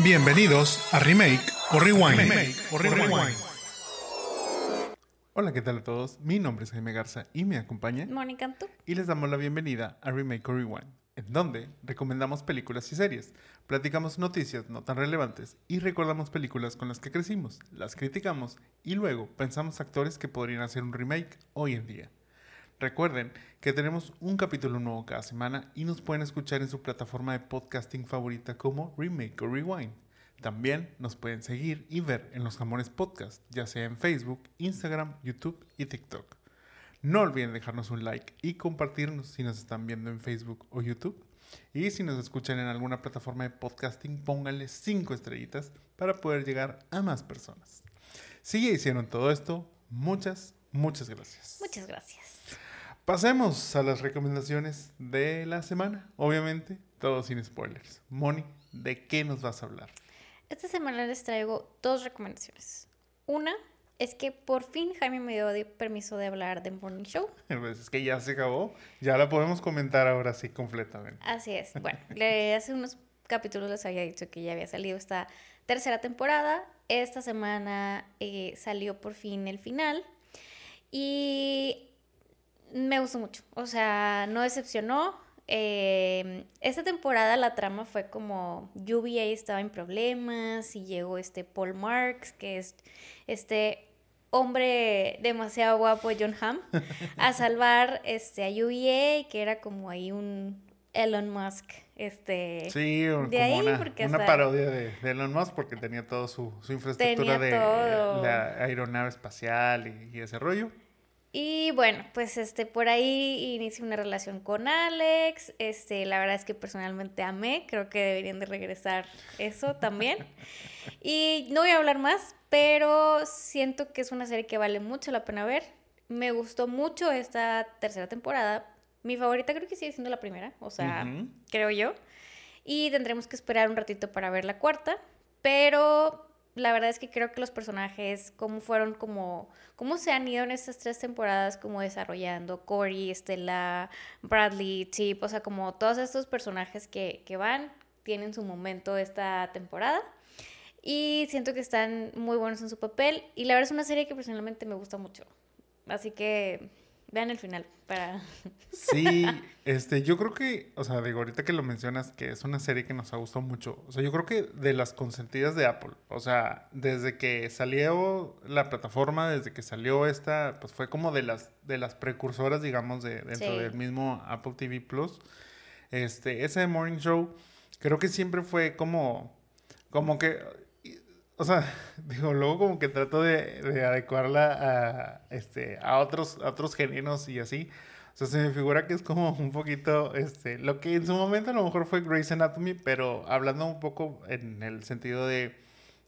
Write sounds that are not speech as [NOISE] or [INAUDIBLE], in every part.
Bienvenidos a Remake o Rewind. Hola, ¿qué tal a todos? Mi nombre es Jaime Garza y me acompaña Mónica Antú. y les damos la bienvenida a Remake o Rewind, en donde recomendamos películas y series, platicamos noticias no tan relevantes y recordamos películas con las que crecimos, las criticamos y luego pensamos actores que podrían hacer un remake hoy en día. Recuerden que tenemos un capítulo nuevo cada semana y nos pueden escuchar en su plataforma de podcasting favorita como Remake o Rewind. También nos pueden seguir y ver en los Jamones Podcast, ya sea en Facebook, Instagram, YouTube y TikTok. No olviden dejarnos un like y compartirnos si nos están viendo en Facebook o YouTube. Y si nos escuchan en alguna plataforma de podcasting, pónganle 5 estrellitas para poder llegar a más personas. Si ya hicieron todo esto, muchas, muchas gracias. Muchas gracias. Pasemos a las recomendaciones de la semana. Obviamente, todo sin spoilers. Moni, ¿de qué nos vas a hablar? Esta semana les traigo dos recomendaciones. Una es que por fin Jaime me dio de- permiso de hablar de Morning Show. [LAUGHS] Pues es que ya se acabó. Ya la podemos comentar ahora sí completamente. Así es. Bueno, le- [LAUGHS] hace unos capítulos les había dicho que ya había salido esta tercera temporada. Esta semana eh, salió por fin el final. Y me gustó mucho. O sea, no decepcionó. Eh, esta temporada la trama fue como UVA estaba en problemas y llegó este Paul Marks, que es este hombre demasiado guapo, John Hamm, [LAUGHS] a salvar este, a UVA, que era como ahí un Elon Musk. Este, Sí, de como ahí, una, porque, o una sea, parodia de, de Elon Musk porque tenía toda su, su infraestructura de todo. la aeronave espacial y, y ese rollo. Y bueno, pues este, por ahí inicié una relación con Alex. Este, la verdad es que personalmente amé. Creo que deberían de regresar eso también. [LAUGHS] Y no voy a hablar más, pero siento que es una serie que vale mucho la pena ver. Me gustó mucho esta tercera temporada. Mi favorita creo que sigue siendo la primera, o sea, creo yo. Y tendremos que esperar un ratito para ver la cuarta, pero la verdad es que creo que los personajes, cómo fueron, como, cómo se han ido en estas tres temporadas, como desarrollando, Corey, Estela, Bradley, Chip, o sea, como todos estos personajes que, que van, tienen su momento esta temporada. Y siento que están muy buenos en su papel. Y la verdad es una serie que personalmente me gusta mucho. Así que vean el final para... [LAUGHS] Sí, este, yo creo que, o sea, digo, ahorita que lo mencionas, que es una serie que nos ha gustado mucho. O sea, yo creo que de las consentidas de Apple, o sea, desde que salió la plataforma, desde que salió esta, pues fue como de las, de las precursoras, digamos, de, dentro Sí. del mismo Apple TV Plus. Este, ese Morning Show, creo que siempre fue como, como que, o sea, [LAUGHS] digo, luego como que trato de, de adecuarla a, este, a otros, a otros géneros y así. O sea, se me figura que es como un poquito, este, lo que en su momento a lo mejor fue Grey's Anatomy, pero hablando un poco en el sentido de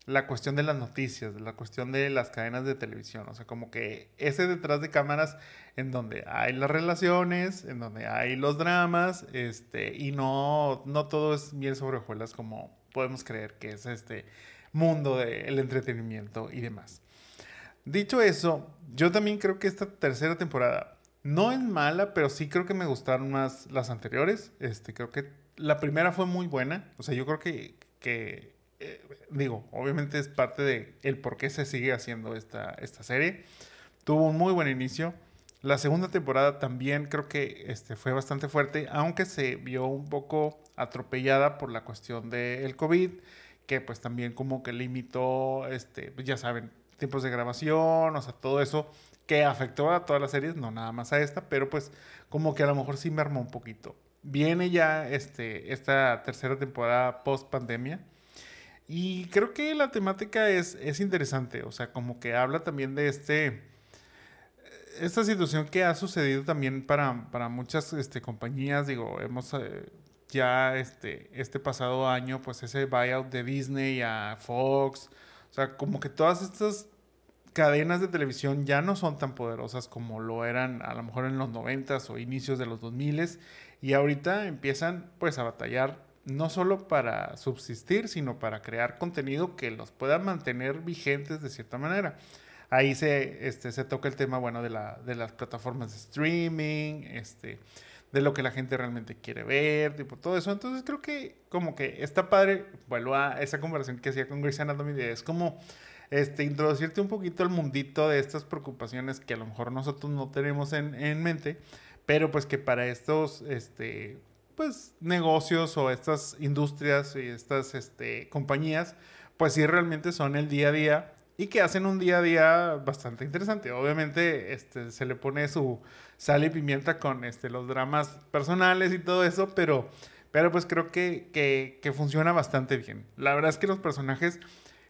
la cuestión de las noticias, de la cuestión de las cadenas de televisión, o sea, como que ese detrás de cámaras en donde hay las relaciones, en donde hay los dramas, este, y no, no todo es miel sobre hojuelas como podemos creer que es este mundo del entretenimiento y demás. Dicho eso, yo también creo que esta tercera temporada no es mala, pero sí creo que me gustaron más las anteriores. Este, creo que la primera fue muy buena. O sea, yo creo que, que eh, digo, obviamente es parte de el por qué se sigue haciendo esta, esta serie. Tuvo un muy buen inicio. La segunda temporada también creo que este, fue bastante fuerte, aunque se vio un poco atropellada por la cuestión del COVID, que pues también como que limitó, este, pues, ya saben, tiempos de grabación, o sea, todo eso que afectó a todas las series, no nada más a esta, pero pues como que a lo mejor sí me armó un poquito. Viene ya este, esta tercera temporada post pandemia. Y creo que la temática es, es interesante, o sea, como que habla también de este, esta situación que ha sucedido también para, para muchas este, compañías, digo, hemos eh, ya este, este pasado año, pues ese buyout de Disney a Fox, o sea, como que todas estas cadenas de televisión ya no son tan poderosas como lo eran a lo mejor en los 90s o inicios de los 2000s y ahorita empiezan pues a batallar no solo para subsistir, sino para crear contenido que los pueda mantener vigentes de cierta manera. Ahí se, este, se toca el tema, bueno, de, la, de las plataformas de streaming, este, de lo que la gente realmente quiere ver, tipo todo eso. Entonces creo que como que está padre, vuelvo a esa conversación que hacía con Grey's Anatomy, es como este, introducirte un poquito al mundito de estas preocupaciones que a lo mejor nosotros no tenemos en, en mente, pero pues que para estos, este, pues negocios o estas industrias y estas este, compañías, pues sí realmente son el día a día y que hacen un día a día bastante interesante. Obviamente este, se le pone su sal y pimienta con este, los dramas personales y todo eso, pero, pero pues creo que, que, funciona bastante bien. La verdad es que los personajes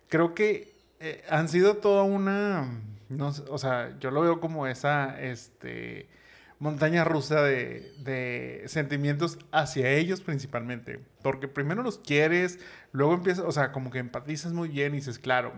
creo que eh, han sido toda una, no o sea, yo lo veo como esa, este montaña rusa de, de, sentimientos hacia ellos principalmente. Porque primero los quieres, luego empiezas, o sea, como que empatizas muy bien y dices, claro,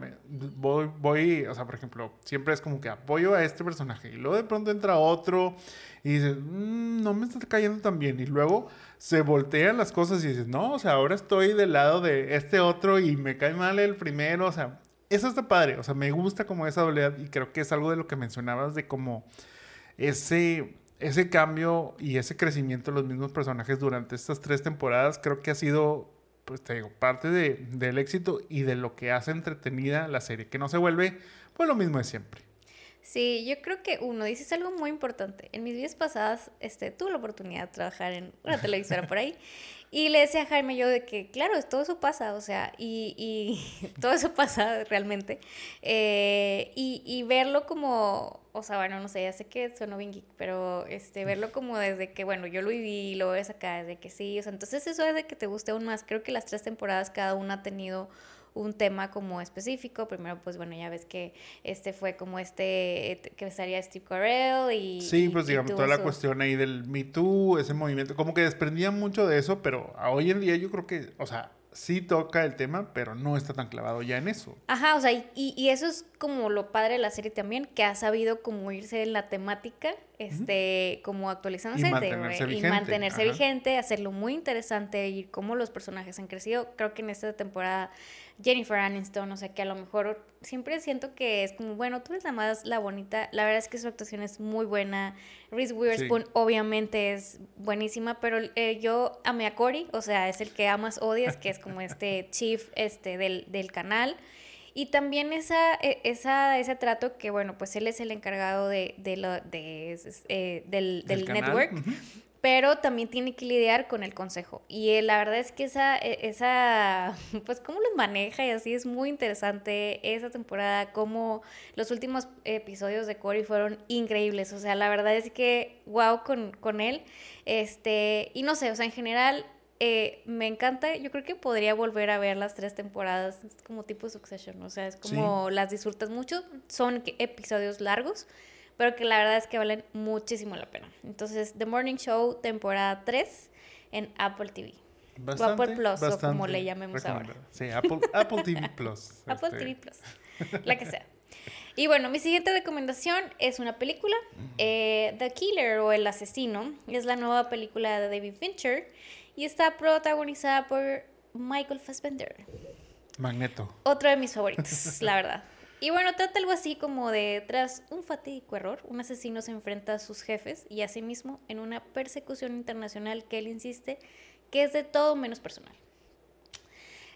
voy, voy, o sea, por ejemplo, siempre es como que apoyo a este personaje y luego de pronto entra otro y dices, mmm, no me está cayendo tan bien. Y luego se voltean las cosas y dices, no, o sea, ahora estoy del lado de este otro y me cae mal el primero, o sea, eso está padre, o sea, me gusta como esa doble y creo que es algo de lo que mencionabas de como ese ese cambio y ese crecimiento de los mismos personajes durante estas tres temporadas creo que ha sido, pues te digo, parte de, del éxito y de lo que hace entretenida la serie, que no se vuelve pues lo mismo de siempre. Sí, yo creo que uno, dices algo muy importante. En mis vidas pasadas este, tuve la oportunidad de trabajar en una televisora por ahí [LAUGHS] y le decía a Jaime yo de que, claro, todo eso pasa, o sea, y, y [LAUGHS] todo eso pasa realmente. Eh, y, y, verlo como, o sea, bueno, no sé, ya sé que sueno bien geek, pero este, verlo como desde que, bueno, yo lo viví lo ves acá, desde que sí, o sea, entonces eso es de que te guste aún más. Creo que las tres temporadas cada una ha tenido un tema como específico. Primero, pues bueno, ya ves que este fue como este, que estaría Steve Carell y... Sí, pues digamos, toda la cuestión ahí del Me Too, ese movimiento, como que desprendía mucho de eso, pero hoy en día yo creo que, o sea, sí toca el tema, pero no está tan clavado ya en eso. Ajá, o sea, y, y eso es como lo padre de la serie también, que ha sabido como irse en la temática, este, como actualizándose. Y mantenerse vigente. Y mantenerse vigente, hacerlo muy interesante y cómo los personajes han crecido. Creo que en esta temporada Jennifer Aniston, o sea, que a lo mejor siempre siento que es como, bueno, tú eres la más la bonita, la verdad es que su actuación es muy buena, Reese Witherspoon obviamente es buenísima, pero eh, yo amé a Cory, o sea, es el que amas odias, que es como este [LAUGHS] chief este, del, del canal, y también esa, e, esa, ese trato que, bueno, pues él es el encargado de, de, lo, de eh, del, del, network pero también tiene que lidiar con el consejo. Y eh, la verdad es que esa, e, esa, [LAUGHS] pues cómo los maneja y así es muy interesante esa temporada, cómo los últimos episodios de Cory fueron increíbles. O sea, la verdad es que wow con, con él. Este, y no sé, o sea, en general eh, me encanta, yo creo que podría volver a ver las tres temporadas como tipo Succession, o sea, es como las disfrutas mucho, son episodios largos, pero que la verdad es que valen muchísimo la pena. Entonces, The Morning Show, temporada 3 en Apple TV. o Apple Plus, o como le llamemos ahora. Sí, Apple, Apple TV Plus. [LAUGHS] Apple este. TV Plus, la que sea. Y bueno, mi siguiente recomendación es una película, eh, The Killer o El Asesino. Es la nueva película de David Fincher y está protagonizada por Michael Fassbender. Magneto. Otro de mis favoritos, la verdad. Y bueno, trata algo así como de, tras un fatídico error, un asesino se enfrenta a sus jefes y a sí mismo en una persecución internacional que él insiste que es de todo menos personal.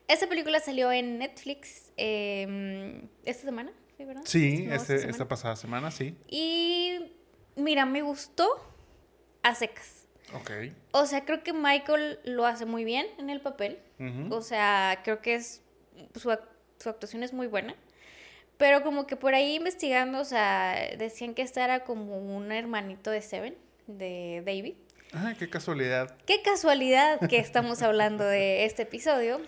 Esta película salió en Netflix eh, esta semana, ¿sí, ¿verdad? Sí, este, esta, esta pasada semana, sí. Y mira, me gustó a secas. Ok. O sea, creo que Michael lo hace muy bien en el papel. O sea, creo que es su, su actuación es muy buena. Pero como que por ahí investigando, o sea, decían que esta era como un hermanito de Seven, de David. Ah, qué casualidad. Qué casualidad que estamos hablando de este episodio.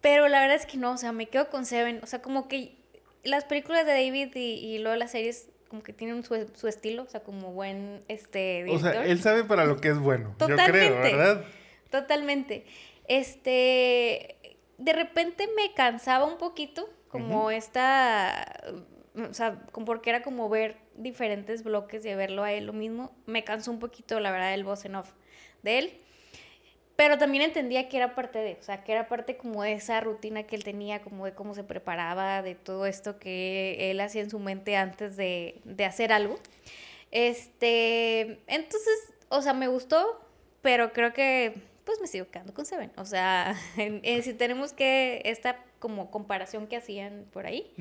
Pero la verdad es que no, o sea, me quedo con Seven. O sea, como que las películas de David y, y luego las series como que tienen su, su, estilo, o sea, como buen este director. O sea, él sabe para lo que es bueno. Totalmente, yo creo, ¿verdad? Totalmente. Este, de repente me cansaba un poquito como esta, o sea, porque era como ver diferentes bloques y verlo a él lo mismo, me cansó un poquito, la verdad, el voz en off de él. Pero también entendía que era parte de, o sea, que era parte como de esa rutina que él tenía, como de cómo se preparaba, de todo esto que él hacía en su mente antes de, de hacer algo. Este, entonces, o sea, me gustó, pero creo que pues me sigo quedando con Seven. O sea, [LAUGHS] si tenemos que esta como comparación que hacían por ahí,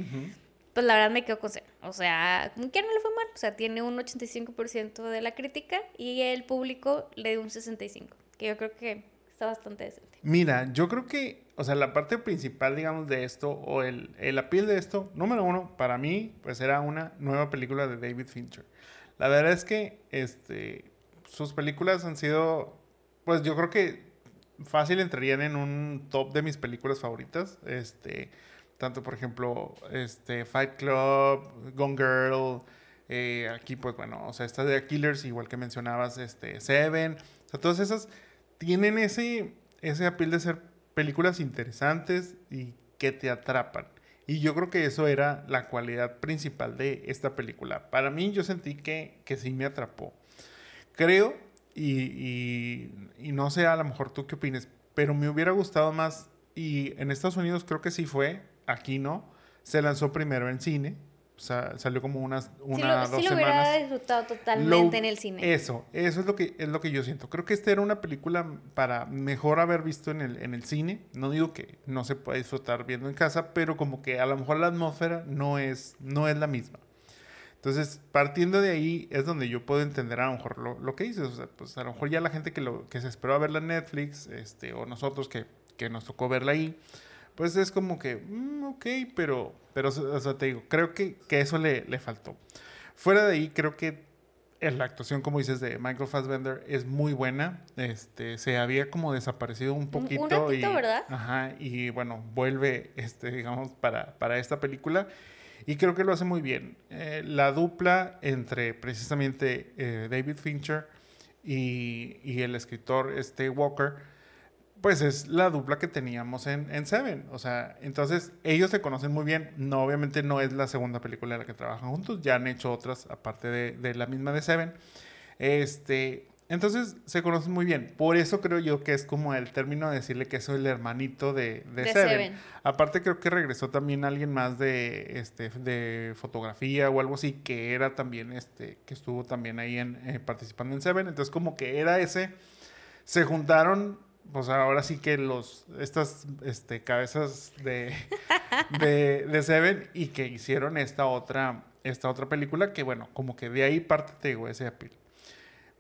pues la verdad me quedo con Seven. O sea, como que no le fue mal. O sea, tiene un 85% de la crítica y el público le dio un 65%, que yo creo que está bastante decente. Mira, yo creo que, o sea, la parte principal, digamos, de esto, o el, el appeal de esto, número uno, para mí, pues era una nueva película de David Fincher. La verdad es que, este, sus películas han sido, pues yo creo que fácil entrarían en un top de mis películas favoritas. Este, tanto por ejemplo, este, Fight Club, Gone Girl, eh, aquí pues bueno, o sea, esta de Killers, igual que mencionabas, este, Seven, o sea, todas esas tienen ese, ese appeal de ser películas interesantes y que te atrapan. Y yo creo que eso era la cualidad principal de esta película. Para mí yo sentí que, que sí me atrapó. Creo y, y, no sé a lo mejor tú qué opines, pero me hubiera gustado más, y en Estados Unidos creo que sí fue, aquí no, se lanzó primero en cine, o sea, salió como unas una, sí lo, sí lo hubiera disfrutado totalmente en el cine. Eso, eso es lo que es lo que yo siento. Creo que esta era una película para mejor haber visto en el, en el cine. No digo que no se pueda disfrutar viendo en casa, pero como que a lo mejor la atmósfera no es, no es la misma. Entonces, partiendo de ahí es donde yo puedo entender a lo mejor lo, que dices. O sea, pues a lo mejor ya la gente que, lo, que se esperó a verla en Netflix, este, o nosotros que, que nos tocó verla ahí, pues es como que, mm, ok, pero, pero, o sea, te digo, creo que, que eso le, le, faltó. Fuera de ahí, creo que la actuación, como dices, de Michael Fassbender es muy buena. Este, se había como desaparecido un poquito. Un ratito, y, ¿verdad? Ajá, y bueno, vuelve, este, digamos, para, para esta película. Y creo que lo hace muy bien. Eh, la dupla entre precisamente eh, David Fincher y, y, el escritor este Walker, pues es la dupla que teníamos en, en, Seven. O sea, entonces ellos se conocen muy bien. No, obviamente no es la segunda película en la que trabajan juntos. Ya han hecho otras aparte de, de la misma de Seven. Este, entonces se conocen muy bien. Por eso creo yo que es como el término de decirle que soy el hermanito de, de, Seven. Aparte creo que regresó también alguien más de, este, de fotografía o algo así, que era también, este, que estuvo también ahí en, eh, participando en Seven. Entonces como que era ese, se juntaron, pues ahora sí que los, estas este, cabezas de, [LAUGHS] de, de Seven y que hicieron esta otra, esta otra película que bueno, como que de ahí parte, te digo, ese apil.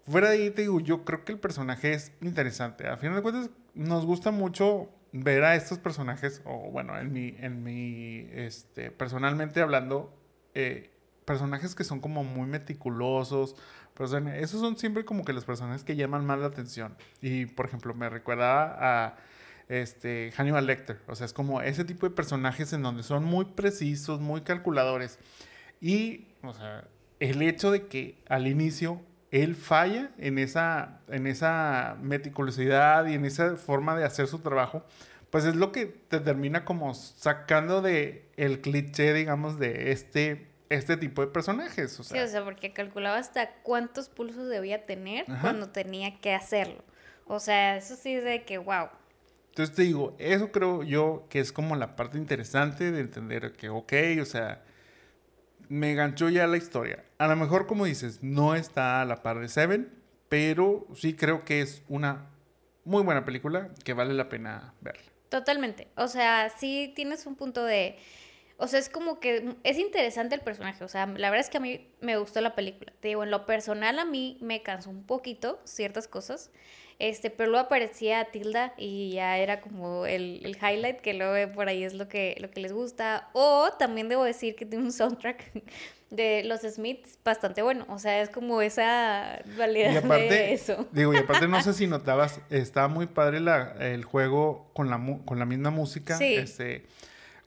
Fuera de ahí, te digo, yo creo que el personaje es interesante. A final de cuentas, nos gusta mucho ver a estos personajes, o bueno, en mi, en mi, este, personalmente hablando, eh, personajes que son como muy meticulosos. esos son siempre como que los personajes que llaman más la atención. Y, por ejemplo, me recuerda a este, Hannibal Lecter. O sea, es como ese tipo de personajes en donde son muy precisos, muy calculadores. Y, o sea, el hecho de que al inicio él falla en esa, en esa meticulosidad y en esa forma de hacer su trabajo, pues es lo que te termina como sacando de el cliché, digamos, de este, este tipo de personajes. O sea. Sí, o sea, porque calculaba hasta cuántos pulsos debía tener cuando tenía que hacerlo. O sea, eso sí es de que, wow. Entonces te digo, eso creo yo que es como la parte interesante de entender que, ok, o sea, me ganchó ya la historia. A lo mejor, como dices, no está a la par de Seven, pero sí creo que es una muy buena película que vale la pena verla. Totalmente. O sea, sí tienes un punto de... O sea, es como que es interesante el personaje. O sea, la verdad es que a mí me gustó la película. Te digo, en lo personal a mí me cansó un poquito ciertas cosas. Este, pero luego aparecía Tilda y ya era como el, el, highlight que luego por ahí es lo que, lo que les gusta. O también debo decir que tiene un soundtrack [LAUGHS] de los Smiths bastante bueno. O sea, es como esa dualidad de eso. [LAUGHS] Digo, y aparte no sé si notabas, está muy padre la, el juego con la, con la misma música. Sí. Este,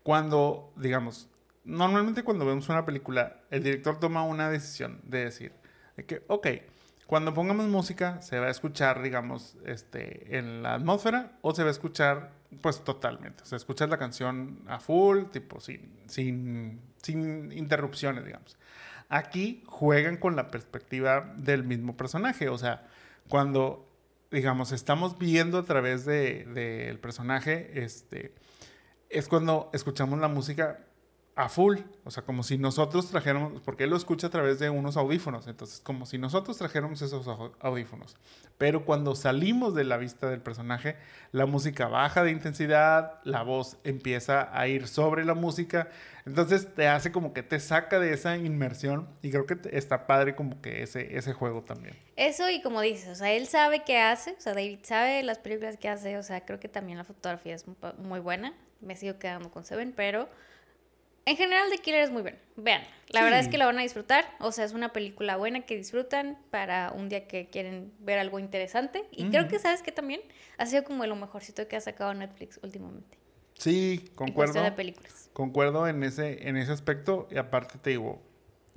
cuando, digamos, normalmente cuando vemos una película, el director toma una decisión de decir, de que, ok, cuando pongamos música, se va a escuchar, digamos, este, en la atmósfera o se va a escuchar, pues, totalmente. O sea, escuchar la canción a full, tipo, sin, sin, sin interrupciones, digamos. Aquí juegan con la perspectiva del mismo personaje. O sea, cuando, digamos, estamos viendo a través del de, personaje, este, es cuando escuchamos la música a full, o sea, como si nosotros trajéramos, porque él lo escucha a través de unos audífonos, entonces como si nosotros trajéramos esos audífonos. Pero cuando salimos de la vista del personaje, la música baja de intensidad, la voz empieza a ir sobre la música, entonces te hace como que te saca de esa inmersión y creo que está padre como que ese, ese juego también. Eso y como dices, o sea, él sabe qué hace, o sea, David sabe las películas que hace, o sea, creo que también la fotografía es muy buena, me sigo quedando con Seven, pero... En general, The Killer es muy bueno. Vean, la verdad es que la van a disfrutar. O sea, es una película buena que disfrutan para un día que quieren ver algo interesante. Y creo que, ¿sabes que También ha sido como lo mejorcito que ha sacado Netflix últimamente. Sí, concuerdo. En de películas. Concuerdo en ese, en ese aspecto. Y aparte te digo,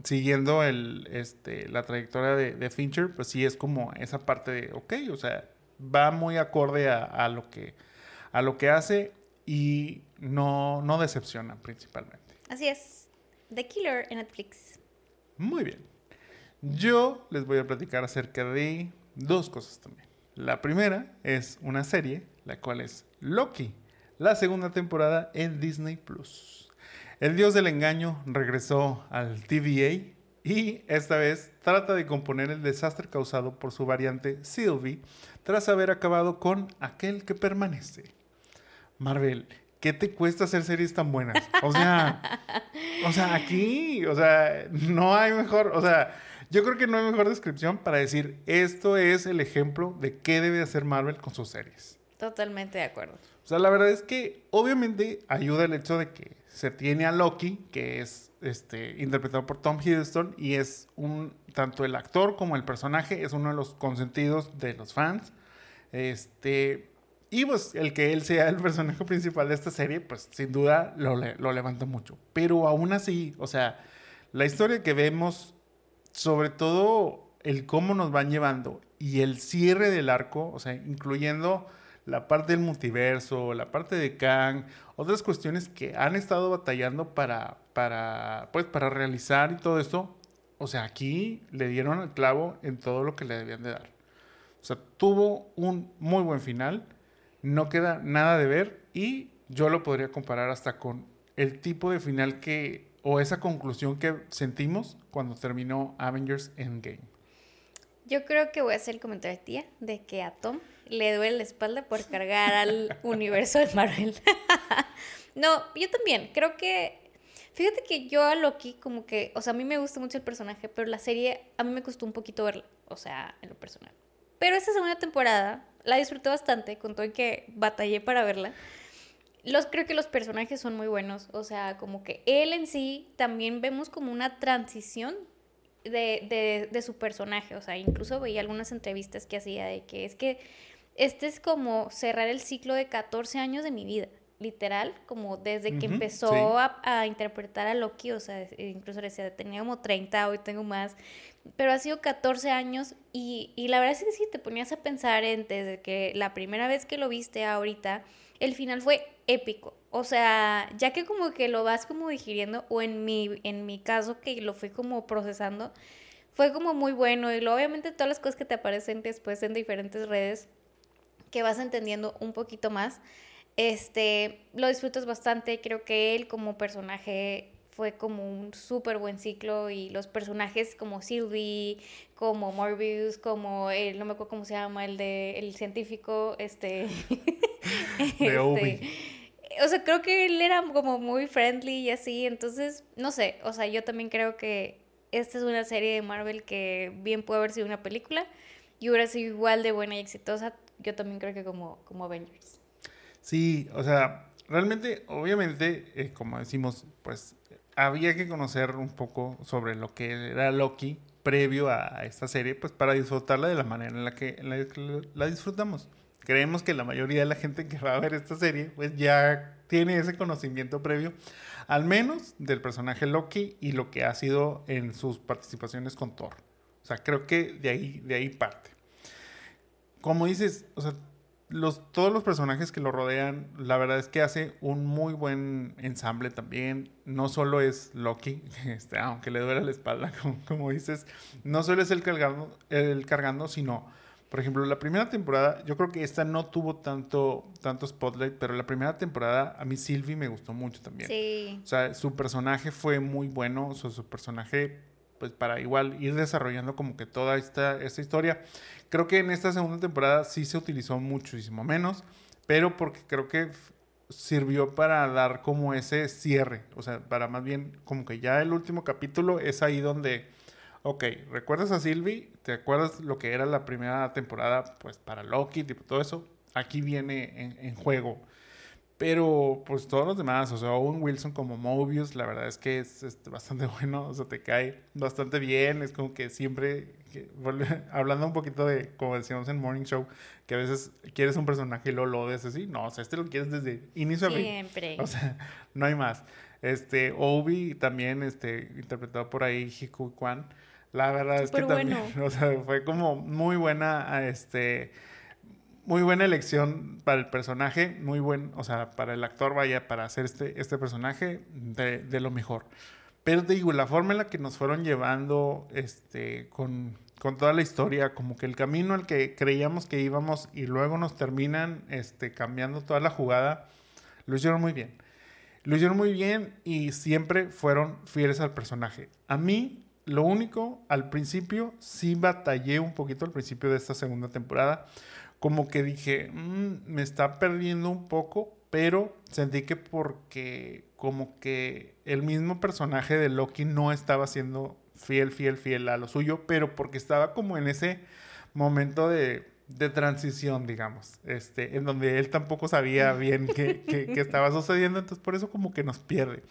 siguiendo el, este, la trayectoria de, de Fincher, pues sí es como esa parte de, ok, o sea, va muy acorde a, a lo, que, a lo que hace y no, no decepciona principalmente. Así es. The Killer en Netflix. Muy bien. Yo les voy a platicar acerca de dos cosas también. La primera es una serie, la cual es Loki, la segunda temporada en Disney Plus. El dios del engaño regresó al TVA y esta vez trata de componer el desastre causado por su variante Sylvie tras haber acabado con aquel que permanece. Marvel, ¿qué te cuesta hacer series tan buenas? O sea, o sea, aquí, o sea, no hay mejor, o sea, yo creo que no hay mejor descripción para decir esto es el ejemplo de qué debe hacer Marvel con sus series. Totalmente de acuerdo. O sea, la verdad es que obviamente ayuda el hecho de que se tiene a Loki, que es este, interpretado por Tom Hiddleston, y es un, tanto el actor como el personaje, es uno de los consentidos de los fans. Este, y pues el que él sea el personaje principal de esta serie, pues sin duda lo, lo levanta mucho. Pero aún así, o sea, la historia que vemos, sobre todo el cómo nos van llevando y el cierre del arco, o sea, incluyendo la parte del multiverso, la parte de Kang, otras cuestiones que han estado batallando para, para, pues, para realizar y todo esto, o sea, aquí le dieron el clavo en todo lo que le debían de dar. O sea, tuvo un muy buen final no queda nada de ver y yo lo podría comparar hasta con el tipo de final que, o esa conclusión que sentimos cuando terminó Avengers Endgame. Yo creo que voy a hacer el comentario de tía de que a Tom le duele la espalda por cargar al [LAUGHS] universo de Marvel. [LAUGHS] no, yo también, creo que Fíjate que yo a Loki como que, o sea, a mí me gusta mucho el personaje, pero la serie a mí me costó un poquito verla, o sea, en lo personal. Pero esta segunda temporada la disfruté bastante, con todo y que batallé para verla. Los, creo que los personajes son muy buenos, o sea, como que él en sí también vemos como una transición de, de, de su personaje, o sea, incluso veía algunas entrevistas que hacía de que es que este es como cerrar el ciclo de 14 años de mi vida literal, como desde que empezó a, a, interpretar a Loki, o sea, incluso decía, tenía como 30, hoy tengo más, pero ha sido 14 años y, y la verdad es que sí, te ponías a pensar en, desde que la primera vez que lo viste ahorita, el final fue épico. O sea, ya que como que lo vas como digiriendo, o en mi, en mi caso que lo fui como procesando, fue como muy bueno. Y luego, obviamente todas las cosas que te aparecen después en diferentes redes, que vas entendiendo un poquito más, este, lo disfrutas bastante. Creo que él como personaje fue como un súper buen ciclo y los personajes como Sylvie, como Morbius, como el, no me acuerdo cómo se llama, el de el científico, este... [LAUGHS] este o sea, creo que él era como muy friendly y así, entonces, no sé, o sea, yo también creo que esta es una serie de Marvel que bien puede haber sido una película y hubiera sido igual de buena y exitosa, yo también creo que como, como Avengers. Sí, o sea, realmente, obviamente, eh, como decimos, pues había que conocer un poco sobre lo que era Loki previo a esta serie, pues para disfrutarla de la manera en la que la, disfrutamos. Creemos que la mayoría de la gente que va a ver esta serie, pues ya tiene ese conocimiento previo, al menos del personaje Loki y lo que ha sido en sus participaciones con Thor. O sea, creo que de ahí, de ahí parte. Como dices, o sea, los, todos los personajes que lo rodean, la verdad es que hace un muy buen ensamble también. No solo es Loki, [LAUGHS] este, aunque le duele la espalda, [LAUGHS] como, dices, no solo es el cargando, el cargando, sino Por ejemplo, la primera temporada, yo creo que esta no tuvo tanto, tanto spotlight, pero la primera temporada a mí Sylvie me gustó mucho también. Sí. O sea, su personaje fue muy bueno, o sea, su personaje, pues para igual ir desarrollando como que toda esta, esta historia. Creo que en esta segunda temporada sí se utilizó muchísimo menos, pero porque creo que sirvió para dar como ese cierre, o sea, para más bien como que ya el último capítulo es ahí donde, ok, ¿recuerdas a Sylvie? ¿Te acuerdas lo que era la primera temporada, pues para Loki, tipo todo eso? Aquí viene en, en juego. Pero, pues todos los demás, o sea, Owen Wilson como Mobius, la verdad es que es, este, bastante [LAUGHS] bueno, o sea, te cae bastante bien, es como que siempre, que [LAUGHS] hablando un poquito de, como decíamos en Morning Show, que a veces quieres un personaje y lo lo odias así, no, o sea, este lo quieres desde inicio a fin. Siempre. O sea, [LAUGHS] no hay más. Este, Obi también, este, interpretado por ahí Hiku Kwan. La verdad es que también, bueno. [LAUGHS] o sea, fue como muy buena, este, muy buena elección para el personaje, muy buen, o sea, para el actor, vaya, para hacer este, este personaje de, de lo mejor. Pero digo, la forma en la que nos fueron llevando, este, con, con toda la historia, como que el camino al que creíamos que íbamos y luego nos terminan, este, cambiando toda la jugada, lo hicieron muy bien. Lo hicieron muy bien y siempre fueron fieles al personaje. A mí, lo único, al principio, sí batallé un poquito al principio de esta segunda temporada. Como que dije, "Mm, me está perdiendo un poco, pero sentí que porque como que el mismo personaje de Loki no estaba siendo fiel, fiel, fiel a lo suyo, pero porque estaba como en ese momento de, de transición, digamos, este, en donde él tampoco sabía [LAUGHS] bien qué, qué- qué estaba sucediendo, entonces por eso como que nos pierde.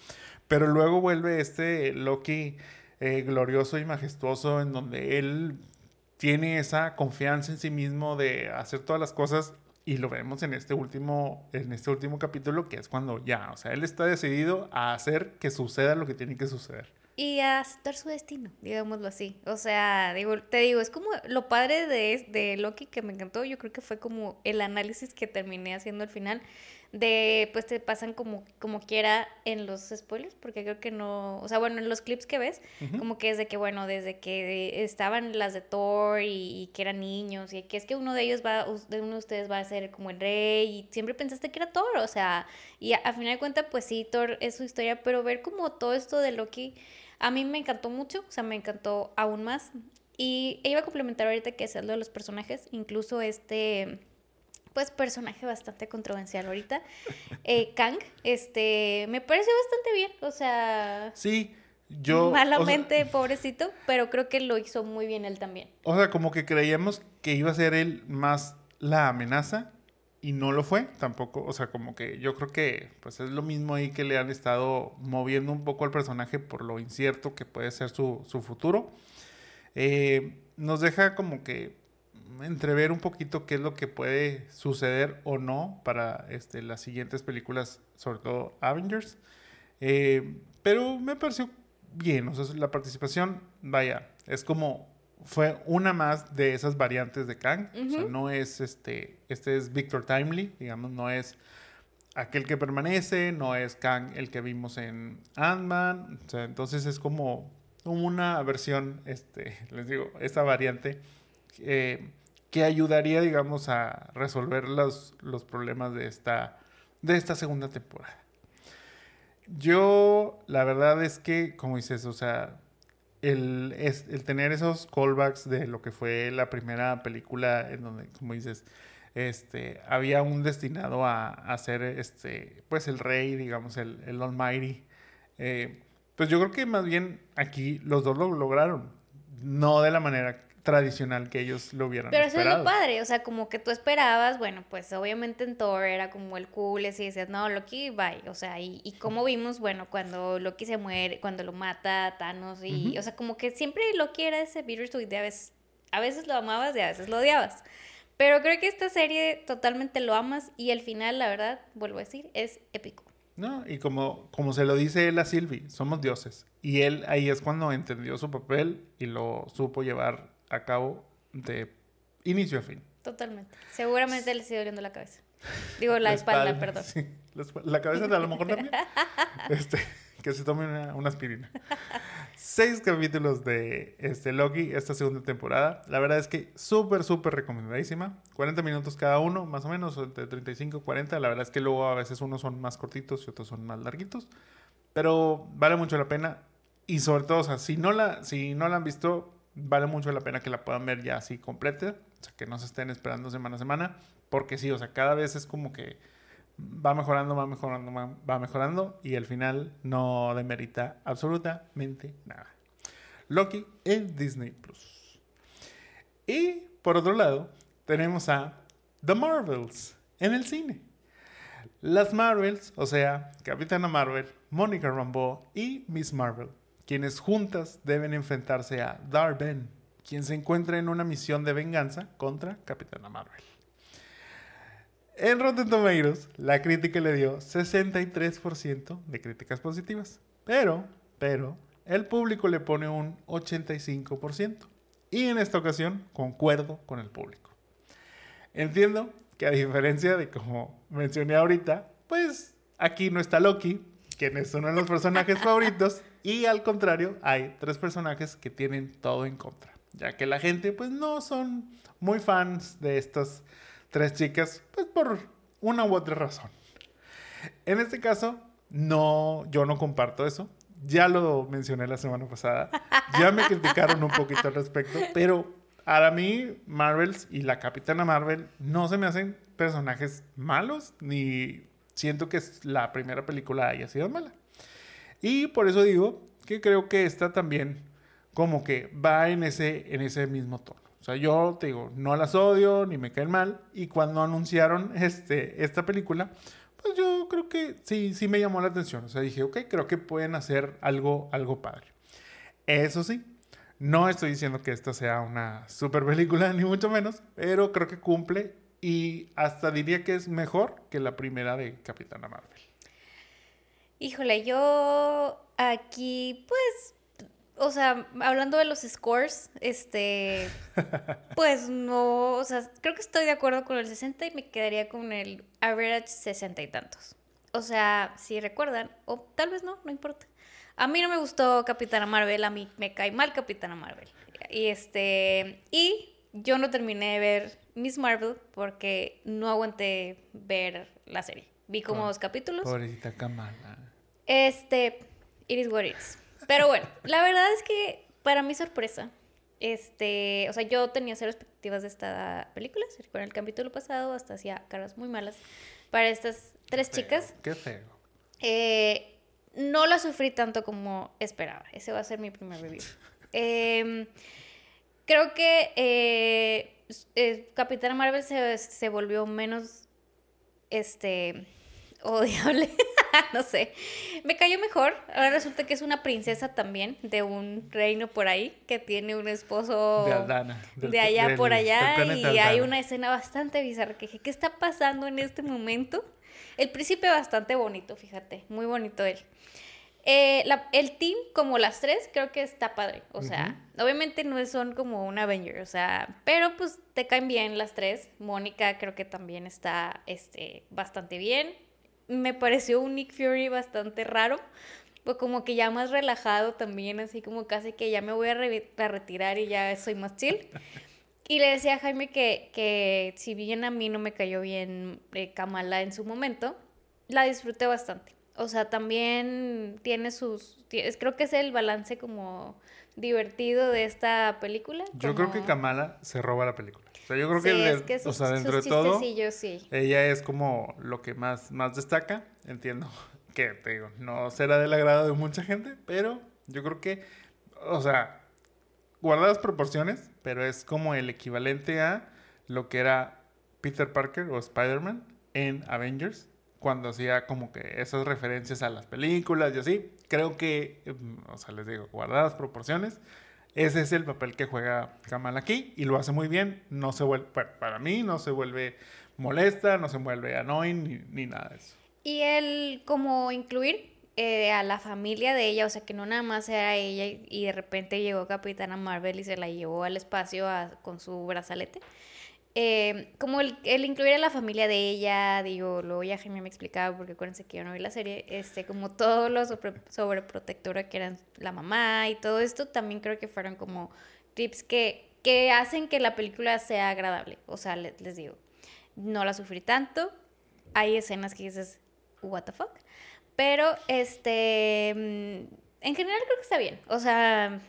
Pero luego vuelve este Loki eh, glorioso y majestuoso, en donde él tiene esa confianza en sí mismo de hacer todas las cosas y lo vemos en este último en este último capítulo que es cuando ya, o sea, él está decidido a hacer que suceda lo que tiene que suceder. Y a aceptar su destino, digámoslo así. O sea, digo, te digo, es como lo padre de, de Loki que me encantó. Yo creo que fue como el análisis que terminé haciendo al final. De, pues te pasan como, como quiera en los spoilers, porque creo que no. O sea, bueno, en los clips que ves, como que es de que, bueno, desde que estaban las de Thor y, y que eran niños, y que es que uno de ellos va, de uno de ustedes va a ser como el rey, y siempre pensaste que era Thor, o sea, y a, a final de cuentas, pues sí, Thor es su historia, pero ver como todo esto de Loki, a mí me encantó mucho, o sea, me encantó aún más. Y iba a complementar ahorita que es lo de los personajes, incluso este, pues personaje bastante controversial ahorita, eh, Kang, este, me pareció bastante bien, o sea, Sí, yo o sea, malamente, pobrecito, pero creo que lo hizo muy bien él también. O sea, como que creíamos que iba a ser él más la amenaza y no lo fue tampoco. O sea, como que yo creo que pues es lo mismo ahí que le han estado moviendo un poco al personaje por lo incierto que puede ser su, su futuro. Eh, nos deja como que entrever un poquito qué es lo que puede suceder o no para este, las siguientes películas, sobre todo Avengers. Eh, pero me pareció bien, o sea, la participación, vaya, es como fue una más de esas variantes de Kang, o sea, no es este, este es Victor Timely, digamos, no es aquel que permanece, no es Kang el que vimos en Ant-Man, o sea, entonces es como una versión, este, [LAUGHS] les digo, esta variante eh, que ayudaría, digamos, a resolver los, los problemas de esta, de esta segunda temporada. Yo, la verdad es que, como dices, o sea, el, el tener esos callbacks de lo que fue la primera película en donde, como dices, este, había un destinado a, a ser, este, pues, el rey, digamos, el, el Almighty. Eh, pues yo creo que más bien aquí los dos lo lograron, no de la manera tradicional que ellos lo hubieran Pero eso es lo padre, o sea, como que tú esperabas, bueno, pues obviamente en Thor era como el cool, y así decías, no, Loki, bye, o sea, y, y como vimos, bueno, cuando Loki se muere, cuando lo mata Thanos, y, Ujú. o sea, como que siempre Loki era ese bittersweet de a veces, a veces lo amabas y a veces lo odiabas. Pero creo que esta serie totalmente lo amas y el final, la verdad, vuelvo a decir, es épico. No, y como, como se lo dice él a Sylvie, somos dioses. Y él ahí es cuando entendió su papel y lo supo llevar a cabo de inicio a fin. Totalmente. Seguramente le sigue doliendo la cabeza. Digo, [LAUGHS] la, espalda, perdón. sí, la, espa- la cabeza a lo mejor también. [LAUGHS] Este, que se tome una, una aspirina. seis capítulos de este Loki esta segunda temporada. La verdad es que súper, súper recomendadísima. 40 minutos cada uno, más o menos, entre 35 y 40. La verdad es que luego a veces unos son más cortitos y otros son más larguitos. Pero vale mucho la pena. Y sobre todo, o sea, si no la, si no la han visto, vale mucho la pena que la puedan ver ya así completa. O sea, que no se estén esperando semana a semana. Porque sí, o sea, cada vez es como que va mejorando, va mejorando, va mejorando y al final no demerita absolutamente nada. Loki en Disney Plus. Y por otro lado, tenemos a The Marvels en el cine. Las Marvels, o sea, Capitana Marvel, Monica Rambeau y Miss Marvel, quienes juntas deben enfrentarse a Darben, quien se encuentra en una misión de venganza contra Capitana Marvel. En Rotten Tomatoes, la crítica le dio 63% de críticas positivas. Pero, pero, el público le pone un 85%. Y en esta ocasión, concuerdo con el público. Entiendo que a diferencia de como mencioné ahorita, pues aquí no está Loki, quien es uno de los personajes favoritos, y al contrario, hay tres personajes que tienen todo en contra, ya que la gente pues no son muy fans de estas tres chicas, pues por una u otra razón. En este caso, no, yo no comparto eso. Ya lo mencioné la semana pasada. Ya me criticaron un poquito al respecto, pero para mí, Marvels y la Capitana Marvel no se me hacen personajes malos, ni siento que la primera película haya sido mala. Y por eso digo que creo que esta también como que va en ese, en ese mismo tono. O sea, yo te digo, no las odio ni me caen mal. Y cuando anunciaron este, esta película, pues yo creo que sí, sí me llamó la atención. O sea, dije, ok, creo que pueden hacer algo, algo padre. Eso sí, no estoy diciendo que esta sea una super película, [LAUGHS] ni mucho menos, pero creo que cumple y hasta diría que es mejor que la primera de Capitana Marvel. Híjole, yo aquí pues o sea, hablando de los scores, este, [LAUGHS] pues no, o sea, creo que estoy de acuerdo con el 60 y me quedaría con el average 60 y tantos. O sea, si recuerdan, o tal vez no, no importa. A mí no me gustó Capitana Marvel, a mí me cae mal Capitana Marvel. Y este, y yo no terminé de ver Miss Marvel porque no aguanté ver la serie. Vi como dos capítulos. Pobrecita Kamala. Este, it is what it is. Pero bueno, [LAUGHS] la verdad es que para mi sorpresa, este, o sea, yo tenía cero expectativas de esta película. Con el capítulo pasado hasta hacía caras muy malas para estas tres chicas. Qué feo. Eh, no la sufrí tanto como esperaba. Ese va a ser mi primer review. [LAUGHS] Em, creo que eh, eh, Capitana Marvel se, se volvió menos este odiable. [LAUGHS] no sé. Me cayó mejor. Ahora resulta que es una princesa también de un reino por ahí que tiene un esposo de, Aldana, de allá por allá y hay una escena bastante bizarra que dije, ¿qué está pasando en este momento? El príncipe bastante bonito, fíjate, muy bonito él. Eh, el team, como las tres, creo que está padre. O sea, obviamente no son como un Avenger, o sea, pero pues te caen bien las tres. Mónica creo que también está este, bastante bien me pareció un Nick Fury bastante raro, pues como que ya más relajado también, así como casi que ya me voy a, retirar y ya soy más chill. [LAUGHS] Y le decía a Jaime que, que si bien a mí no me cayó bien eh, Kamala en su momento, la disfruté bastante. O sea, también tiene sus... creo que es el balance como divertido de esta película. Yo creo que Kamala se roba la película. O sea, yo creo que, o sea, dentro de todo, ella es como lo que más, más destaca. Entiendo [LAUGHS] que, te digo, no será del agrado de mucha gente, pero yo creo que, o sea, guardadas proporciones, pero es como el equivalente a lo que era Peter Parker o Spider-Man en Avengers, cuando hacía como que esas referencias a las películas y así. Creo que, mm, o sea, les digo, guardadas proporciones, ese es el papel que juega Kamal aquí y lo hace muy bien. No se vuelve, para mí, no se vuelve molesta, no se vuelve annoying ni, nada de eso. Y el como incluir eh, a la familia de ella, o sea, que no nada más era ella y, de repente llegó Capitana Marvel y se la llevó al espacio con su brazalete. Eh, como el, el, incluir a la familia de ella, digo, luego ya Jaime me explicaba, porque acuérdense que yo no vi la serie, este, como todo lo sobre, sobreprotectora que eran la mamá y todo esto, también creo que fueron como tips que, que hacen que la película sea agradable. O sea, les, les digo, no la sufrí tanto, hay escenas que dices, what the fuck, pero este, mm, en general creo que está bien, o sea...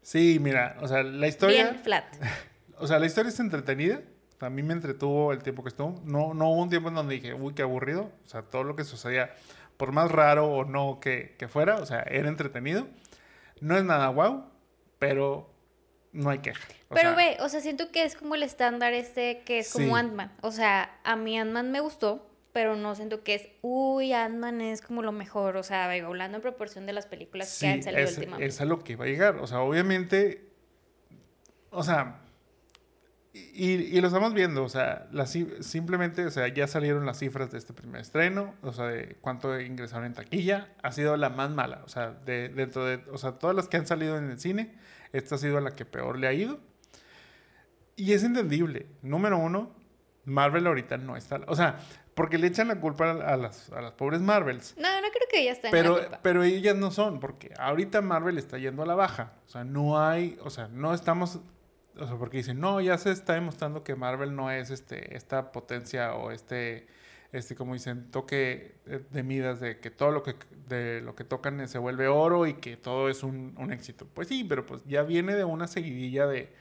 Sí, mira, o sea, la historia... Bien flat. [LAUGHS] o sea, la historia es entretenida. A mí me entretuvo el tiempo que estuvo. No, no hubo un tiempo en donde dije, uy, qué aburrido. O sea, todo lo que sucedía, por más raro o no que, que fuera, o sea, era entretenido. No es nada wow, pero no hay queja. pero ve, o sea, siento que es como el estándar este que es como Ant-Man. O sea, a mí Ant-Man me gustó, pero no siento que es, uy, Ant-Man es como lo mejor. O sea, hablando en proporción de las películas que han salido es, últimamente. Es a lo que va a llegar. O sea, obviamente, o sea, y, lo estamos viendo, o sea, simplemente, o sea, ya salieron las cifras de este primer estreno, o sea, de cuánto ingresaron en taquilla, ha sido la más mala, o sea, de, dentro de, o sea, todas las que han salido en el cine, esta ha sido la que peor le ha ido. Y es entendible, número uno, Marvel ahorita no está, o sea, porque le echan la culpa a las, a las pobres Marvels. No, no creo que ellas estén pero, Pero ellas no son, porque ahorita Marvel está yendo a la baja, o sea, no hay, o sea, no estamos o sea, porque dicen, no, ya se está demostrando que Marvel no es este, esta potencia o este, este, como dicen, toque de midas de que todo lo que, de lo que tocan se vuelve oro y que todo es un, un éxito. Pues sí, pero pues ya viene de una seguidilla de,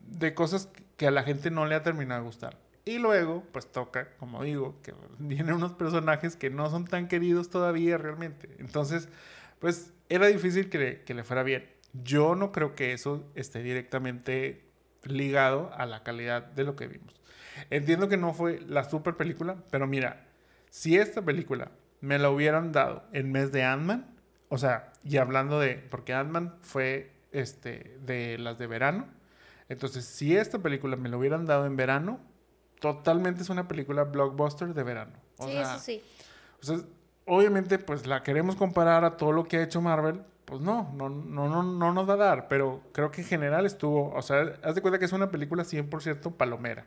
de cosas que a la gente no le ha terminado de gustar. Y luego, pues toca, como digo, que [LAUGHS] vienen unos personajes que no son tan queridos todavía realmente. Entonces, pues era difícil que que le fuera bien. Yo no creo que eso esté directamente ligado a la calidad de lo que vimos. Entiendo que no fue la super película, pero mira, si esta película me la hubieran dado en mes de Ant-Man, o sea, y hablando de, porque Ant-Man fue este, de las de verano, entonces si esta película me la hubieran dado en verano, totalmente es una película blockbuster de verano. sí, eso sí. O sea, obviamente pues la queremos comparar a todo lo que ha hecho Marvel, pues no, no, no, no, no nos va a dar, pero creo que en general estuvo, o sea, haz de cuenta que es una película 100% palomera.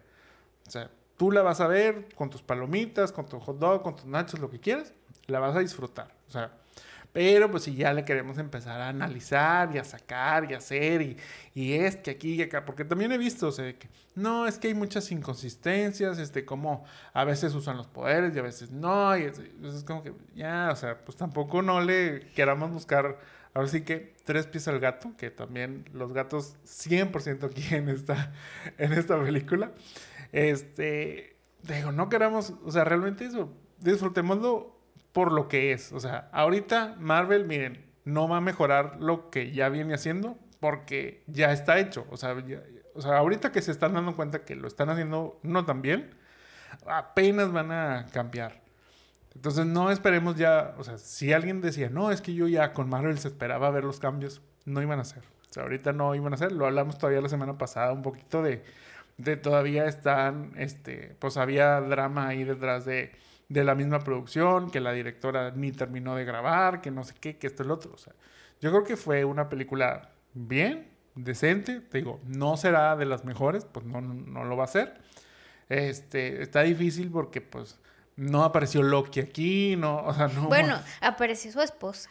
O sea, tú la vas a ver con tus palomitas, con tu hot dog, con tus nachos, lo que quieras, la vas a disfrutar. O sea, pero pues si ya le queremos empezar a analizar y a sacar y a hacer y, y es que aquí y acá, porque también he visto, o sea, que no, es que hay muchas inconsistencias, este, como a veces usan los poderes y a veces no, y es, es como que ya, o sea, pues tampoco no le queramos buscar Ahora sí que tres pies al gato, que también los gatos 100% aquí en esta, [LAUGHS] en esta película. Este, digo, no queramos, o sea, realmente eso, disfrutémoslo por lo que es. O sea, ahorita Marvel, miren, no va a mejorar lo que ya viene haciendo porque ya está hecho. O sea, o sea, ahorita que se están dando cuenta que lo están haciendo no tan bien, apenas van a cambiar. Entonces no esperemos ya, o sea, si alguien decía, no, es que yo ya con Marvel se esperaba ver los cambios, no iban a ser. O sea, ahorita no iban a ser, lo hablamos todavía la semana pasada un poquito de, de todavía están, este, pues había drama ahí detrás de, de la misma producción, que la directora ni terminó de grabar, que no sé qué, que esto y lo otro. O sea, yo creo que fue una película bien, decente, te digo, no será de las mejores, pues no, no lo va a ser. Este, está difícil porque pues no apareció Loki aquí, no, o sea, no. Bueno, apareció su esposa.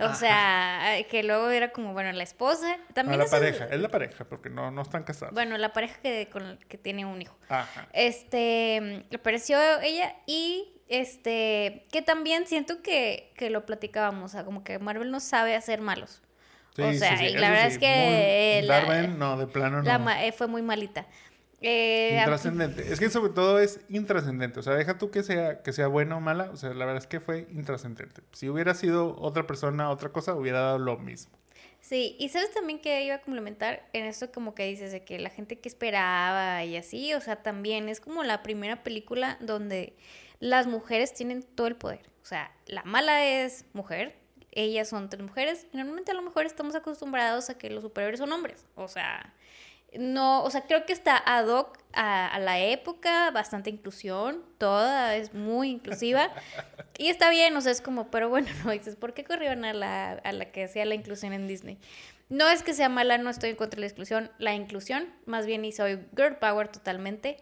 O sea, que luego era como, bueno, la esposa. También la pareja, es la pareja, porque no, no están casados. Bueno, la pareja que, con, que tiene un hijo. Ajá. Este, apareció ella y este, que también siento que, que lo platicábamos, o sea, como que Marvel no sabe hacer malos. o sea, y la verdad es que... Darwin, no, de plano no. Eh, fue muy malita. Eh, intrascendente. Es que sobre todo es intrascendente. O sea, deja tú que sea, que sea buena o mala. O sea, la verdad es que fue intrascendente. Si hubiera sido otra persona, otra cosa, hubiera dado lo mismo. Sí, y sabes también que iba a complementar en esto como que dices de que la gente que esperaba y así, o sea, también es como la primera película donde las mujeres tienen todo el poder. O sea, la mala es mujer, ellas son tres mujeres, y normalmente a lo mejor estamos acostumbrados a que los superiores son hombres. O sea, no, o sea, creo que está ad hoc a, la época, bastante inclusión, toda es muy inclusiva. [LAUGHS] y está bien, o sea, es como, pero bueno, [LAUGHS] no dices, ¿por qué corrieron a la, a la que hacía la inclusión en Disney? No es que sea mala, no estoy en contra de la exclusión, la inclusión, más bien y soy girl power totalmente.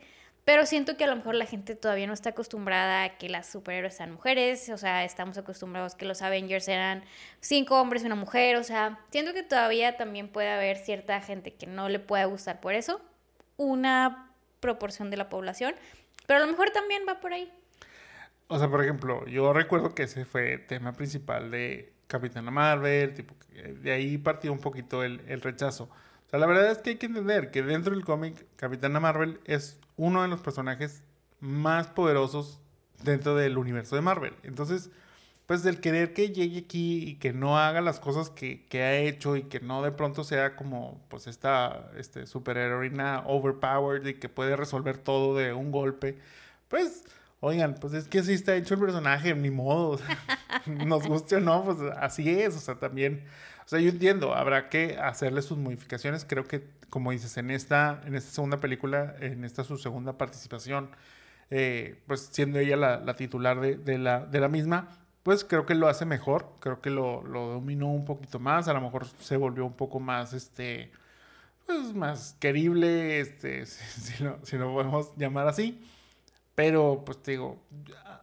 Pero siento que a lo mejor la gente todavía no está acostumbrada a que las superhéroes sean mujeres. O sea, estamos acostumbrados que los Avengers eran cinco hombres y una mujer. O sea, siento que todavía también puede haber cierta gente que no le pueda gustar por eso. Una proporción de la población. Pero a lo mejor también va por ahí. O sea, por ejemplo, yo recuerdo que ese fue tema principal de Capitana Marvel. Tipo, de ahí partió un poquito el, el rechazo. O sea, la verdad es que hay que entender que dentro del cómic, Capitana Marvel es uno de los personajes más poderosos dentro del universo de Marvel. Entonces, pues del querer que llegue aquí y que no haga las cosas que, que ha hecho y que no de pronto sea como pues esta este, superheroína overpowered y que puede resolver todo de un golpe, pues oigan, pues es que así está hecho el personaje, ni modo, [LAUGHS] nos guste o no, pues así es, o sea, también o sea, yo entiendo, habrá que hacerle sus modificaciones. Creo que, como dices, en esta, en esta segunda película, en esta su segunda participación, eh, pues siendo ella la, titular de, la, de la misma, pues creo que lo hace mejor, creo que lo, lo, dominó un poquito más, a lo mejor se volvió un poco más, este, pues más querible, este, [LAUGHS] si, lo, si lo podemos llamar así. Pero, pues te digo,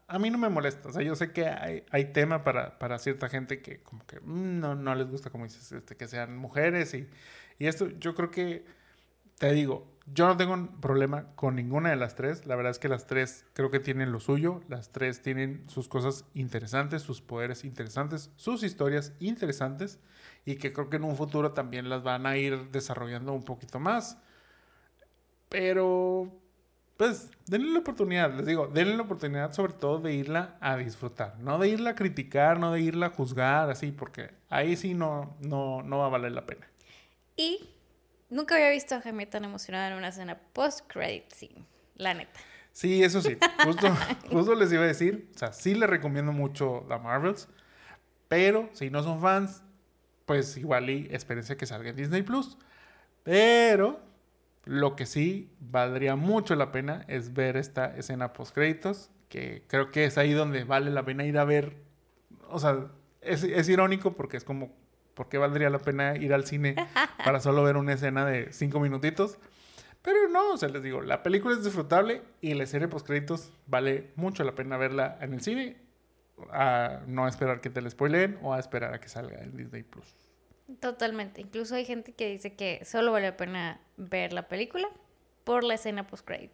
a mí no me molesta. O sea, yo sé que hay, hay tema para, para, cierta gente que como que mm, no, no les gusta, como dices, este, que sean mujeres y, y esto. Yo creo que, te digo, yo no tengo un problema con ninguna de las tres. La verdad es que las tres creo que tienen lo suyo. Las tres tienen sus cosas interesantes, sus poderes interesantes, sus historias interesantes y que creo que en un futuro también las van a ir desarrollando un poquito más. Pero pues denle la oportunidad, les digo, denle la oportunidad sobre todo de irla a disfrutar, no de irla a criticar, no de irla a juzgar, así, porque ahí sí no, no, no va a valer la pena. Y nunca había visto a Jaime tan emocionada en una escena post-credit scene, la neta. Sí, eso sí, justo, [LAUGHS] justo les iba a decir, o sea, sí les recomiendo mucho The Marvels, pero si no son fans, pues igual y experiencia que salga en Disney Plus. Pero lo que sí valdría mucho la pena es ver esta escena post créditos, que creo que es ahí donde vale la pena ir a ver. O sea, es, irónico porque es como, ¿por qué valdría la pena ir al cine [LAUGHS] para solo ver una escena de cinco minutitos? Pero no, o sea, les digo, la película es disfrutable y la serie post créditos vale mucho la pena verla en el cine, a no esperar que te la spoileen o a esperar a que salga en Disney Plus. Totalmente. Incluso hay gente que dice que solo vale la pena ver la película por la escena post-credit.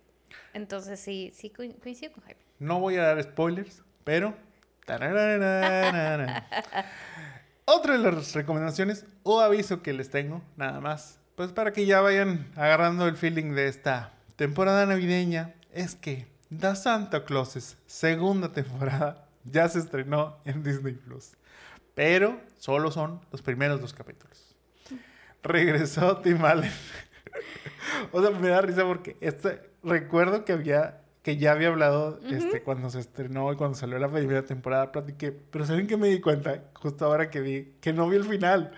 Entonces sí, sí coincido con Jaime. No voy a dar spoilers, pero... [LAUGHS] Otra de las recomendaciones o aviso que les tengo, nada más, pues para que ya vayan agarrando el feeling de esta temporada navideña, es que The Santa Clauses, segunda temporada, ya se estrenó en Disney Plus. Pero solo son los primeros dos capítulos. Regresó Tim Allen. [LAUGHS] o sea, me da risa porque este, recuerdo que había que ya había hablado este, cuando se estrenó y cuando salió la primera temporada, platiqué, pero ¿saben qué me di cuenta? Justo ahora que vi, que no vi el final.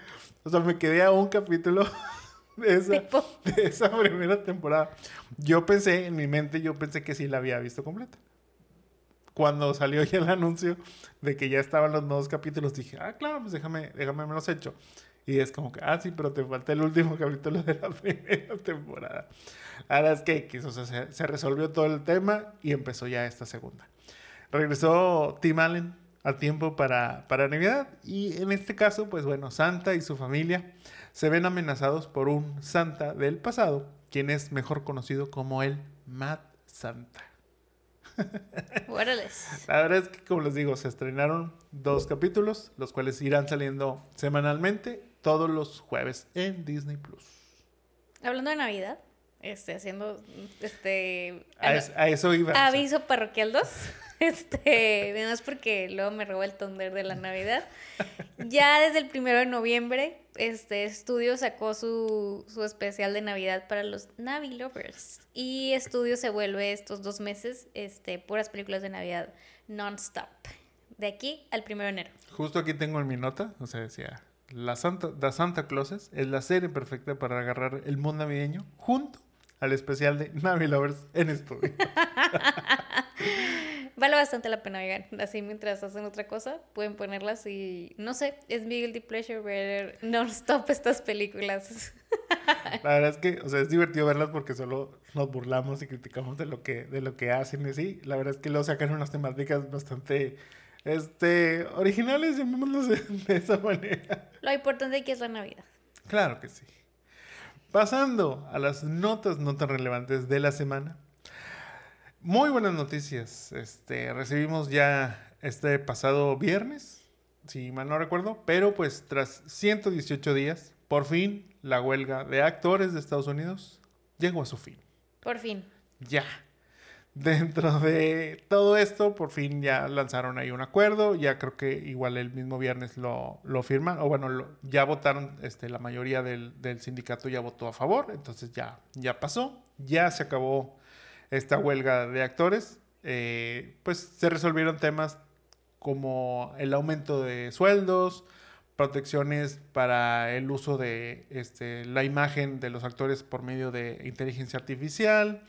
O sea, me quedé a un capítulo [LAUGHS] de esa, de esa primera temporada. Yo pensé, en mi mente, yo pensé que sí la había visto completa cuando salió ya el anuncio de que ya estaban los nuevos capítulos, dije, ah, claro, pues déjame, déjame me los hecho. Y es como que, ah, sí, pero te falta el último [LAUGHS] capítulo de la [LAUGHS] primera temporada. Verdad es que o sea, se, resolvió todo el tema y empezó ya esta segunda. Regresó Tim Allen a tiempo para, para Navidad y en este caso, pues bueno, Santa y su familia se ven amenazados por un Santa del pasado, quien es mejor conocido como el Mad Santa. [LAUGHS] La verdad es que, como les digo, se estrenaron dos capítulos, los cuales irán saliendo semanalmente todos los jueves en Disney Plus. Hablando de Navidad, este, haciendo, este... A, eso iba. Aviso parroquial 2. [LAUGHS] Este, es porque luego me robó el tonder de la Navidad. Ya desde el primero de noviembre, este estudio sacó su, su especial de Navidad para los Navi Lovers. Y estudio se vuelve estos dos meses, este, puras películas de Navidad non-stop. De aquí al primero de enero. Justo aquí tengo en mi nota, o sea, decía, la Santa, The Santa Clauses es la serie perfecta para agarrar el mundo navideño junto al especial de Navi Lovers en estudio. [LAUGHS] Vale bastante la pena, oigan. Así mientras hacen otra cosa, pueden ponerlas y no sé, es mi guilty pleasure ver non-stop estas películas. La verdad es que, o sea, es divertido verlas porque solo nos burlamos y criticamos de lo que, de lo que hacen y así. La verdad es que luego sacan unas temáticas bastante este, originales, llamémoslos de, de esa manera. Lo importante aquí es la Navidad. Claro que sí. Pasando a las notas no tan relevantes de la semana. Muy buenas noticias. Este, recibimos ya este pasado viernes, si mal no recuerdo, pero pues tras 118 días, por fin la huelga de actores de Estados Unidos llegó a su fin. Por fin. Ya. Dentro de todo esto, por fin ya lanzaron ahí un acuerdo. Ya creo que igual el mismo viernes lo, lo firman. O bueno, ya votaron, este, la mayoría del, del sindicato ya votó a favor. Entonces ya, ya pasó. Ya se acabó esta huelga de actores. Eh, pues se resolvieron temas como el aumento de sueldos, protecciones para el uso de este, la imagen de los actores por medio de inteligencia artificial,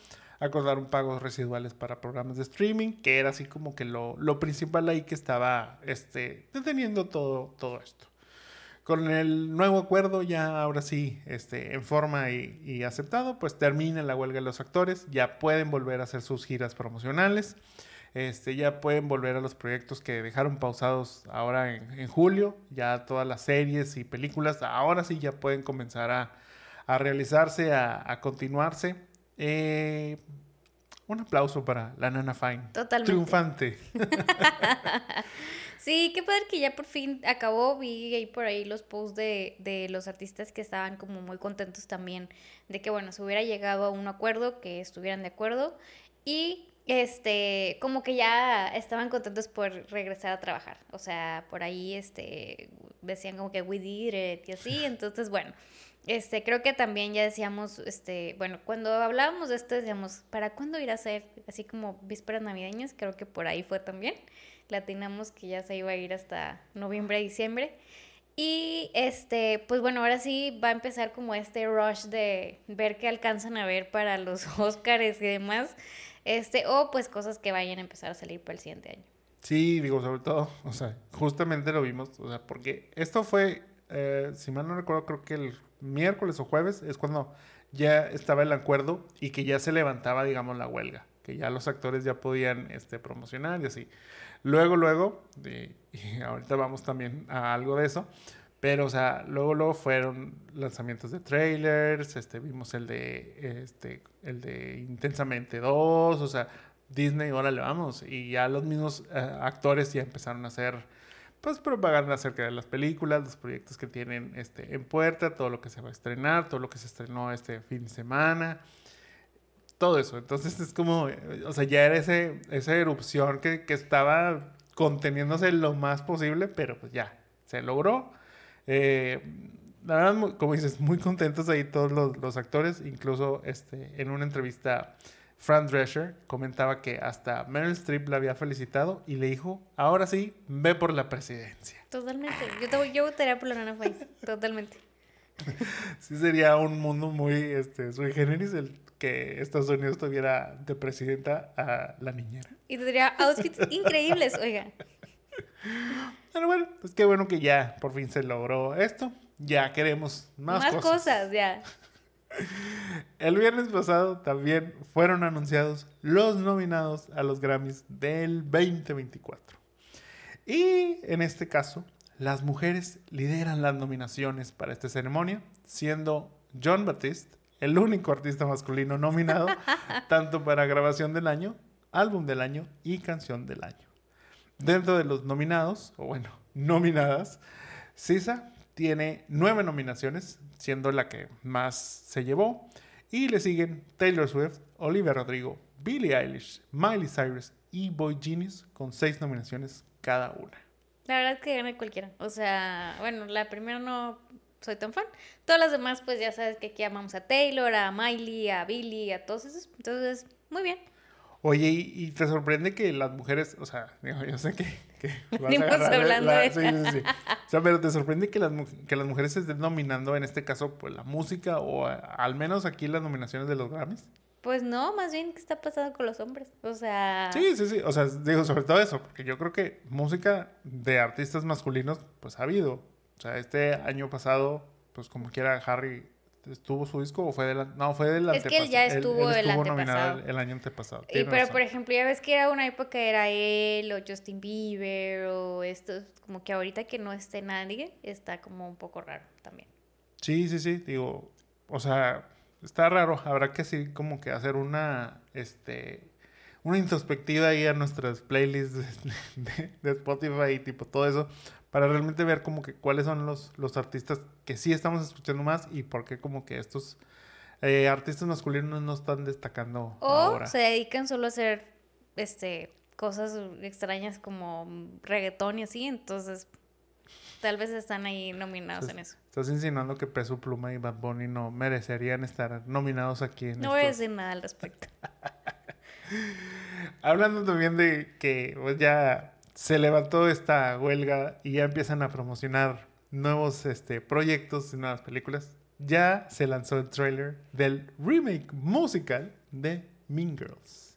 acordaron pagos residuales para programas de streaming, que era así como que lo, lo principal ahí que estaba este, deteniendo todo, todo esto. Con el nuevo acuerdo ya ahora sí este, en forma y, aceptado, pues termina la huelga de los actores, ya pueden volver a hacer sus giras promocionales. Este, ya pueden volver a los proyectos que dejaron pausados ahora en, en julio. Ya todas las series y películas, ahora sí ya pueden comenzar a, a realizarse, a, a continuarse. Eh, un aplauso para la Nana Fine. Totalmente. Triunfante. [LAUGHS] Sí, qué padre que ya por fin acabó. Vi ahí por ahí los posts de, de los artistas que estaban como muy contentos también de que, bueno, se hubiera llegado a un acuerdo, que estuvieran de acuerdo. Y este, como que ya estaban contentos por regresar a trabajar. O sea, por ahí este, decían como que we did it y así. [LAUGHS] Entonces, bueno. Este, creo que también ya decíamos, este, bueno, cuando hablábamos de esto decíamos, ¿para cuándo ir a ser así como vísperas navideñas? Creo que por ahí fue también. Latinamos que ya se iba a ir hasta noviembre, diciembre. Y este, pues bueno, ahora sí va a empezar como este rush de ver qué alcanzan a ver para los [LAUGHS] Óscares y demás. Este, o pues cosas que vayan a empezar a salir para el siguiente año. Sí, digo, sobre todo, o sea, justamente lo vimos, o sea, porque esto fue, eh, si mal no recuerdo, creo que el miércoles o jueves es cuando ya estaba el acuerdo y que ya se levantaba, digamos, la huelga, que ya los actores ya podían este, promocionar y así. Luego, luego, [LAUGHS] y ahorita vamos también a algo de eso, pero, o sea, luego, luego fueron lanzamientos de trailers, este, vimos el de, este, el de Intensamente 2, o sea, Disney, órale, vamos. Y ya los mismos eh, actores ya empezaron a hacer, pues, propaganda acerca de las películas, los proyectos que tienen este, en puerta, todo lo que se va a estrenar, todo lo que se estrenó este fin de semana, todo eso. Entonces es como, o sea, ya era ese, esa erupción que, que estaba conteniéndose lo más posible, pero pues ya, se logró. Eh, la verdad, como dices, muy contentos ahí todos los, los actores. Incluso este, en una entrevista, Fran Drescher comentaba que hasta Meryl Streep la había felicitado y le dijo, ahora sí, ve por la presidencia. Totalmente. Yo, te- yo votaría por la Nana Fine. Totalmente. [LAUGHS] Sí sería un mundo muy este, sui generis el que Estados Unidos tuviera de presidenta a la niñera. Y tendría outfits increíbles, oiga. Pero bueno, pues qué bueno que ya por fin se logró esto. Ya queremos más, Más, cosas. cosas, ya. El viernes pasado también fueron anunciados los nominados a los Grammys del 2024. Y en este caso, las mujeres lideran las nominaciones para esta ceremonia, siendo John Baptiste el único artista masculino nominado [LAUGHS] tanto para grabación del año, álbum del año y canción del año. Dentro de los nominados, o bueno, [LAUGHS] nominadas, Sisa tiene nueve nominaciones, siendo la que más se llevó. Y le siguen Taylor Swift, Olivia Rodrigo, Billie Eilish, Miley Cyrus y Boy Genius con seis nominaciones cada una. La verdad es que gana cualquiera. O sea, bueno, la primera no soy tan fan. Todas las demás, pues ya sabes que aquí amamos a Taylor, a Miley, a Billy, a todos esos. Entonces, muy bien. Oye, y, y te sorprende que las mujeres, o sea, digo, yo sé que, que [LAUGHS] Venimos hablando la- de- sí, sí, sí. O sea, pero te sorprende que las, que las mujeres estén nominando, en este caso, pues la música o a- al menos aquí las nominaciones de los Grammys. Pues no, más bien, ¿qué está pasando con los hombres? O sea... Sí, sí, sí. O sea, digo sobre todo eso, porque yo creo que música de artistas masculinos, pues ha habido. O sea, este año pasado, pues como quiera, Harry ¿Estuvo su disco o fue del No, fue del Es que él ya estuvo, el nominado el, año antepasado. Y, pero, por ejemplo, ya ves que era una época era él o Justin Bieber o esto, como que ahorita que no esté nadie, está como un poco raro también. Sí, sí, sí, digo, o sea, está raro. Habrá que sí como que hacer una, este, una introspectiva ahí a nuestras playlists de, de Spotify y tipo todo eso para realmente ver como que cuáles son los, los artistas que sí estamos escuchando más y por qué como que estos eh, artistas masculinos no están destacando o se dedican solo a hacer este cosas extrañas como reggaetón y así, entonces tal vez están ahí nominados en eso. Estás insinuando que Peso Pluma y Bad Bunny no merecerían estar nominados aquí en No voy a decir nada al respecto. [LAUGHS] Hablando también de que pues, ya se levantó esta huelga y ya empiezan a promocionar nuevos este, proyectos y nuevas películas. Ya se lanzó el trailer del remake musical de Mean Girls.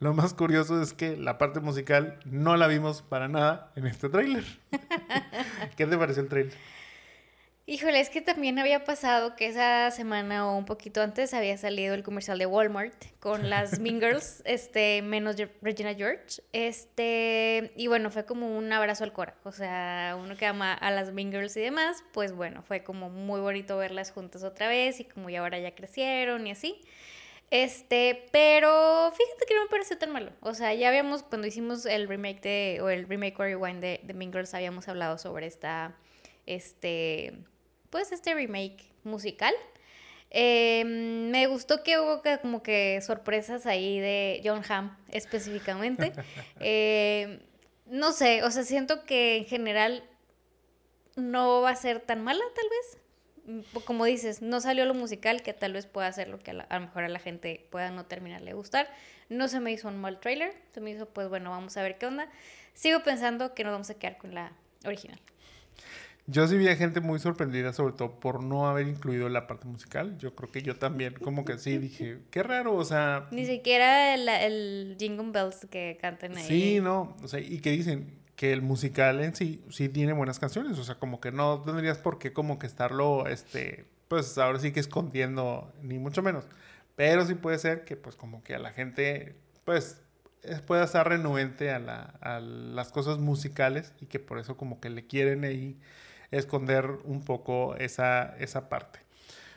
Lo más curioso es que la parte musical no la vimos para nada en este trailer. [LAUGHS] ¿Qué te pareció el trailer? Híjole, es que también había pasado que esa semana o un poquito antes había salido el comercial de Walmart con [LAUGHS] las Mean Girls, este, menos Regina George. Este, y bueno, fue como un abrazo al cora. O sea, uno que ama a las Mean Girls y demás, pues bueno, fue como muy bonito verlas juntas otra vez y como ya ahora ya crecieron y así. Este, pero fíjate que no me pareció tan malo. O sea, ya habíamos, cuando hicimos el remake de, o el remake o rewind de, de Mean Girls, habíamos hablado sobre esta, este pues este remake musical. Em, me gustó que hubo como que sorpresas ahí de John Hamm específicamente. [LAUGHS] Em, no sé, o sea, siento que en general no va a ser tan mala tal vez. Mm, como dices, no salió lo musical que tal vez pueda ser lo que a, a lo mejor a la gente pueda no terminarle gustar. No se me hizo un mal trailer, se me hizo pues bueno, vamos a ver qué onda. Sigo pensando que nos vamos a quedar con la original. Yo sí vi a gente muy sorprendida, sobre todo por no haber incluido la parte musical. Yo creo que yo también, como que sí, dije, qué raro, o sea... Ni siquiera el, el Jingle Bells que cantan ahí. Sí, no, o sea, y que dicen que el musical en sí, sí tiene buenas canciones, o sea, como que no tendrías por qué como que estarlo, este, pues ahora sí que escondiendo, ni mucho menos. Pero sí puede ser que pues como que a la gente, pues pueda estar renuente a, la, a las cosas musicales y que por eso como que le quieren ahí esconder un poco esa, esa parte.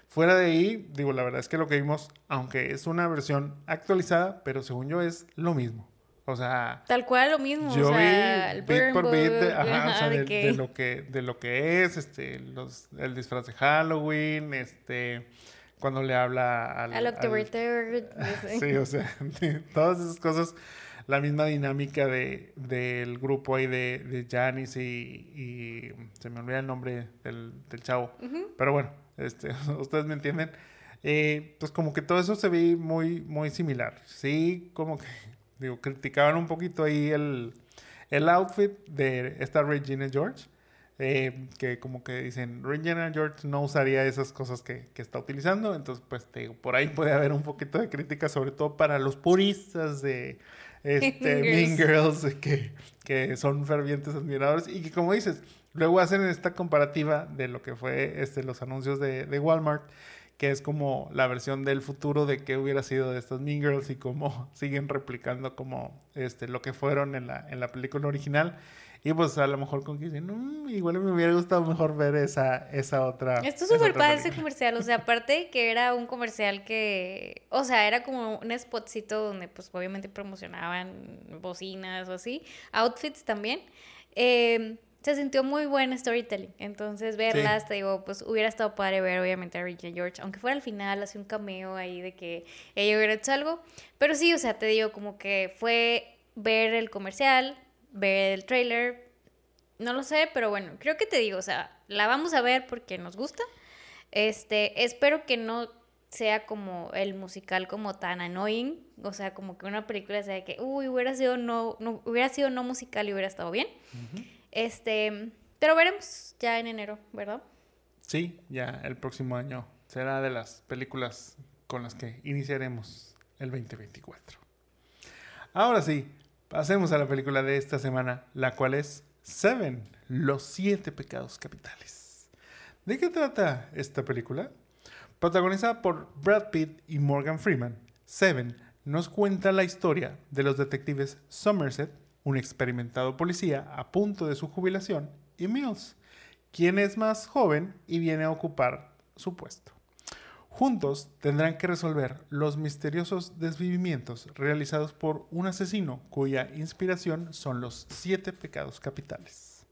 Fuera de ahí, digo, la verdad es que lo que vimos, aunque es una versión actualizada, pero según yo es lo mismo. O sea, tal cual lo mismo. Yo vi el bit por bit de, ajá, de, lo que de lo que es, este, los, el disfraz de Halloween, este, cuando le habla al, al October [LAUGHS] sí, o sea, [LAUGHS] todas esas cosas la misma dinámica de, del grupo ahí de, de Janice y, se me olvida el nombre del, del chavo. Pero bueno, este, [LAUGHS] ustedes me entienden. Eh, pues como que todo eso se ve muy, muy similar. Sí, como que, digo, criticaban un poquito ahí el, el outfit de esta Regina George. Eh, que como que dicen, Regina George no usaría esas cosas que, que está utilizando. Entonces, pues te digo, por ahí puede haber un poquito de crítica, sobre todo para los puristas de, [LAUGHS] este, Mean Girls, que, que son fervientes admiradores y que como dices, luego hacen esta comparativa de lo que fue este, los anuncios de, de Walmart, que es como la versión del futuro de qué hubiera sido de estas Mean Girls y cómo [LAUGHS] siguen replicando como este, lo que fueron en la, en la película original. Y pues a lo mejor con que dicen, mm, igual me hubiera gustado mejor ver esa, esa otra. Esto es súper padre ese comercial. O sea, aparte que era un comercial que, o sea, era como un spotcito donde pues obviamente promocionaban bocinas o así, outfits también. Em, se sintió muy buen storytelling. Entonces, verlas, te digo, pues hubiera estado padre ver, obviamente, a Regina George, aunque fuera al final, hace un cameo ahí de que ella hubiera hecho algo. Pero sí, o sea, te digo, como que fue ver el comercial, ver el trailer. No lo sé, pero bueno, creo que te digo, o sea, la vamos a ver porque nos gusta. Este, espero que no sea como el musical como tan annoying, o sea, como que una película sea que, uy, hubiera sido no, no hubiera sido no musical y hubiera estado bien. Este, pero veremos ya en enero, ¿verdad? Sí, ya el próximo año será de las películas con las que iniciaremos el 2024. Ahora sí, pasemos a la película de esta semana, la cual es Seven, los siete pecados capitales. ¿De qué trata esta película? Protagonizada por Brad Pitt y Morgan Freeman, Seven nos cuenta la historia de los detectives Somerset, un experimentado policía a punto de su jubilación, y Mills, quien es más joven y viene a ocupar su puesto. Juntos tendrán que resolver los misteriosos desvivimientos realizados por un asesino cuya inspiración son los siete pecados capitales.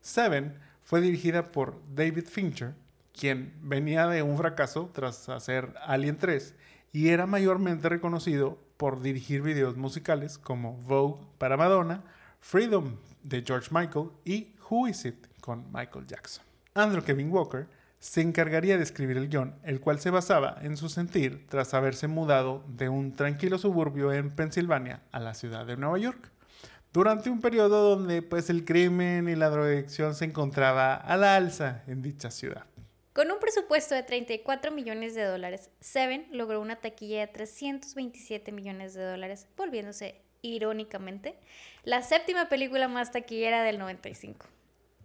Seven fue dirigida por David Fincher, quien venía de un fracaso tras hacer Alien 3 y era mayormente reconocido por dirigir videos musicales como Vogue para Madonna, Freedom de George Michael y Who Is It con Michael Jackson. Andrew Kevin Walker se encargaría de escribir el guion, el cual se basaba en su sentir tras haberse mudado de un tranquilo suburbio en Pensilvania a la ciudad de Nueva York, durante un periodo donde pues el crimen y la drogadicción se encontraba a la alza en dicha ciudad. Con un presupuesto de 34 millones de dólares, Seven logró una taquilla de 327 millones de dólares, volviéndose, irónicamente, la séptima película más taquillera del 95.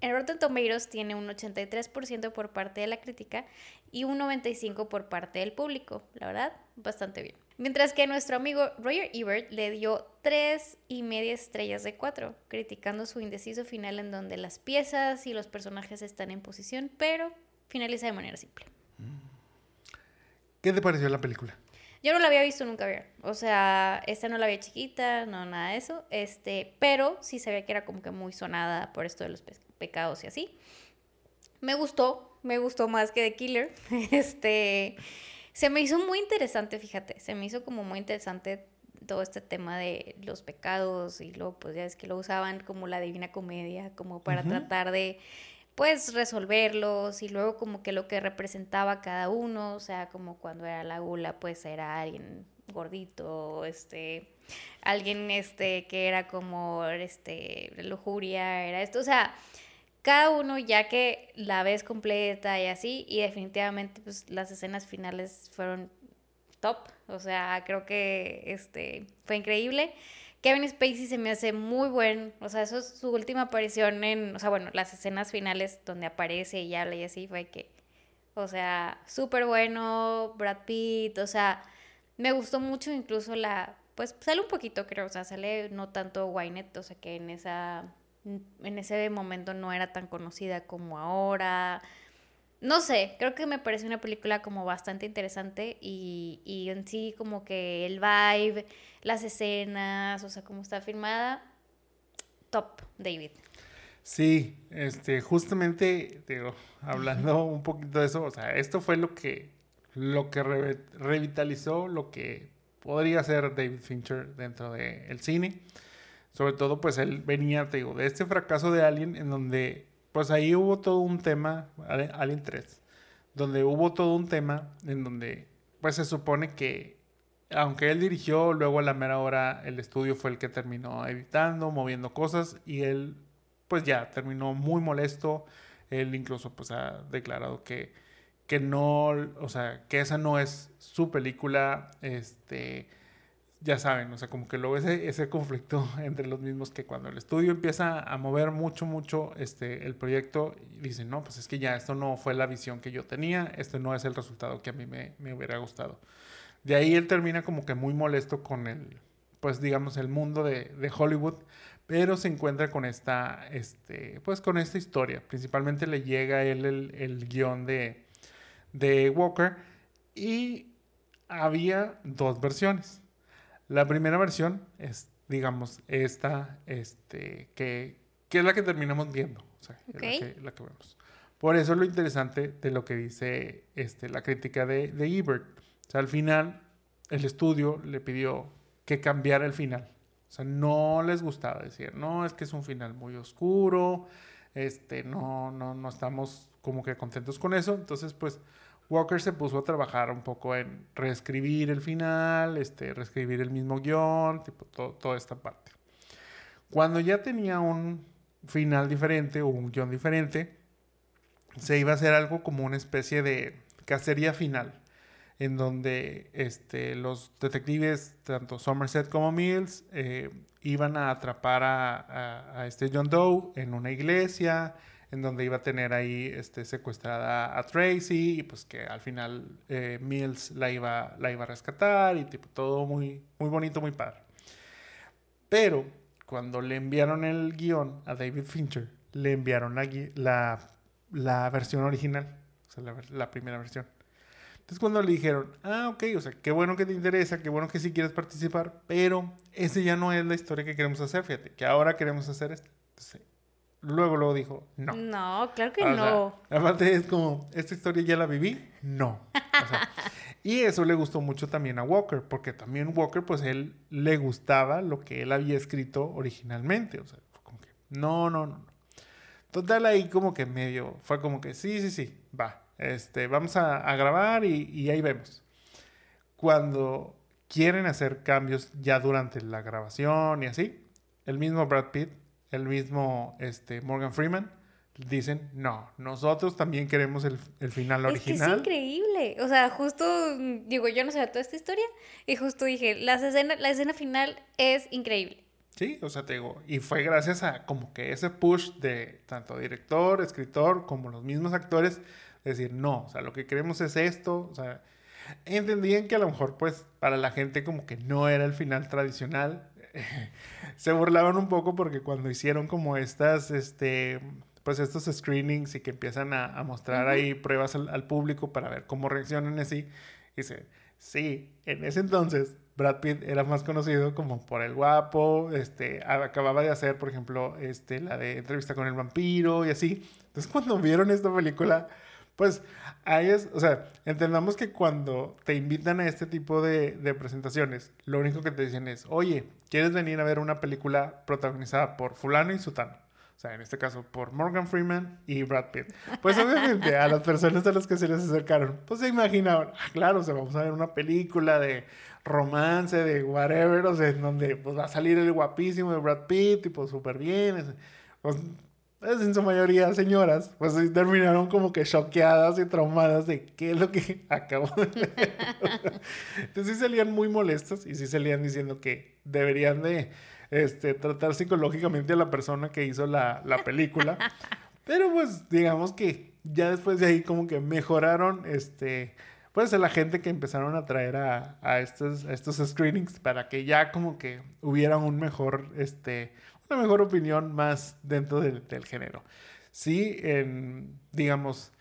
En Rotten Tomatoes tiene un 83% por parte de la crítica y un 95% por parte del público. La verdad, bastante bien. Mientras que nuestro amigo Roger Ebert le dio tres y media estrellas de 4, criticando su indeciso final en donde las piezas y los personajes están en posición, pero finaliza de manera simple. ¿Qué te pareció la película? Yo no la había visto nunca ver. O sea, esta no la había chiquita, no nada de eso. Este, pero sí sabía que era como que muy sonada por esto de los pecados y así. Me gustó, me gustó más que The Killer. [LAUGHS] Este, se me hizo muy interesante, fíjate, se me hizo como muy interesante todo este tema de los pecados y luego pues ya es que lo usaban como la divina comedia, como para tratar de pues resolverlos y luego como que lo que representaba cada uno, o sea, como cuando era la gula, pues era alguien gordito, este, alguien este que era como este lujuria, era esto, o sea, cada uno ya que la ves completa y así y definitivamente pues las escenas finales fueron top, o sea, creo que este fue increíble. Kevin Spacey se me hace muy buen, o sea, eso es su última aparición en, o sea, bueno, las escenas finales donde aparece y habla y así fue que, o sea, súper bueno, Brad Pitt, o sea, me gustó mucho incluso la, pues sale un poquito creo, o sea, sale no tanto Wynette, o sea, que en esa, en ese momento no era tan conocida como ahora, no sé, creo que me parece una película como bastante interesante y, y en sí como que el vibe, las escenas, o sea, cómo está filmada, top, David. Sí, este, justamente, digo, hablando un poquito de eso, o sea, esto fue lo que, lo que revitalizó lo que podría ser David Fincher dentro del cine. Sobre todo, pues él venía, te digo, de este fracaso de Alien en donde pues ahí hubo todo un tema, Alien 3, donde hubo todo un tema en donde pues se supone que aunque él dirigió, luego a la mera hora el estudio fue el que terminó editando, moviendo cosas y él pues ya terminó muy molesto. Él incluso pues ha declarado que, que no, o sea, que esa no es su película, este ya saben, o sea, como que luego ese, ese conflicto [LAUGHS] entre los mismos que cuando el estudio empieza a mover mucho, mucho este, el proyecto, dicen, no, pues es que ya esto no fue la visión que yo tenía, este no es el resultado que a mí me, me hubiera gustado. De ahí él termina como que muy molesto con el, pues digamos, el mundo de, de Hollywood, pero se encuentra con esta, este, pues con esta historia. Principalmente le llega a él el, el guion de, de Walker y había dos versiones la primera versión es, digamos, esta, este, que, que es la que terminamos viendo. O sea, es la, que, vemos. Por eso es lo interesante de lo que dice este, la crítica de, de Ebert. O sea, al final, el estudio le pidió que cambiara el final. O sea, no les gustaba decir, no, es que es un final muy oscuro, este, no, no, no estamos como que contentos con eso. Entonces, pues, Walker se puso a trabajar un poco en reescribir el final, este, reescribir el mismo guion, tipo, toda esta parte. Cuando ya tenía un final diferente o un guion diferente, se iba a hacer algo como una especie de cacería final, en donde este, los detectives, tanto Somerset como Mills, eh, iban a atrapar a, este John Doe en una iglesia, en donde iba a tener ahí este, secuestrada a Tracy, y pues que al final eh, Mills la iba, la iba a rescatar, y tipo todo muy, muy bonito, muy padre. Pero cuando le enviaron el guion a David Fincher, le enviaron la, la, versión original, o sea, la primera versión. Entonces cuando le dijeron, ah, ok, o sea, qué bueno que te interesa, qué bueno que sí quieres participar, pero esa ya no es la historia que queremos hacer, fíjate, que ahora queremos hacer esto. Luego, luego dijo, no. No, claro que no. aparte es como, esta historia ya la viví, no. [LAUGHS] y eso le gustó mucho también a Walker, porque también Walker, pues él le gustaba lo que él había escrito originalmente, o sea, como que, no, no, no. Total ahí como que medio, fue como que, sí, sí, sí, va este, vamos a, grabar y, ahí vemos. Cuando quieren hacer cambios ya durante la grabación y así, el mismo Brad Pitt, el mismo este, Morgan Freeman, dicen, no, nosotros también queremos el, final original. Es, increíble. O sea, justo, digo, yo no sé toda esta historia y justo dije, la escena, la escena final es increíble. Sí, o sea, te digo, y fue gracias a como que ese push de tanto director, escritor, como los mismos actores, decir, no, o sea, lo que queremos es esto, o sea, entendían que a lo mejor pues para la gente como que no era el final tradicional, [LAUGHS] se burlaban un poco porque cuando hicieron como estas, este, pues estos screenings y que empiezan a, mostrar ahí pruebas al, público para ver cómo reaccionan así, dice, sí, en ese entonces Brad Pitt era más conocido como por el guapo, este, acababa de hacer, por ejemplo, este, la de entrevista con el vampiro y así. Entonces cuando vieron esta película, pues ahí es, o sea, entendamos que cuando te invitan a este tipo de, presentaciones, lo único que te dicen es, oye, ¿quieres venir a ver una película protagonizada por fulano y sutano? O sea, en este caso, por Morgan Freeman y Brad Pitt. Pues obviamente a las personas a las que se les acercaron, pues se imaginaban, ah, claro, o sea, vamos a ver una película de romance, de whatever, o sea, en donde pues va a salir el guapísimo de Brad Pitt, y pues súper bien. Pues pues, en su mayoría señoras, pues terminaron como que choqueadas y traumadas de qué es lo que [LAUGHS] acabo de ver. Entonces sí salían muy molestas y sí salían diciendo que deberían de este, tratar psicológicamente a la persona que hizo la, la película. Pero pues digamos que ya después de ahí como que mejoraron este pues a la gente que empezaron a traer a, a, estos, a estos screenings para que ya como que hubiera un mejor este una mejor opinión más dentro del, género. Sí, en, digamos,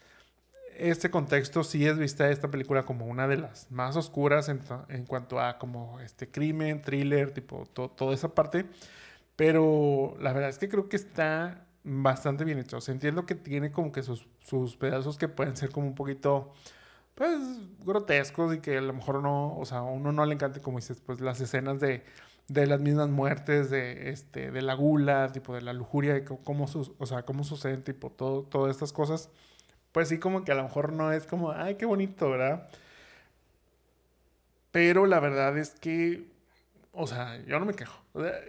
este contexto sí es vista esta película como una de las más oscuras en, cuanto a como este crimen, thriller, tipo toda esa parte. Pero la verdad es que creo que está bastante bien hecho. O sea, entiendo que tiene como que sus, sus pedazos que pueden ser como un poquito, pues, grotescos y que a lo mejor no, o sea, a uno no le encante, como dices, pues las escenas de de las mismas muertes, de, este, de la gula, tipo de la lujuria, de cómo, o sea, cómo suceden, tipo, todo, todas estas cosas, pues sí como que a lo mejor no es como, ay, qué bonito, ¿verdad? Pero la verdad es que, o sea, yo no me quejo.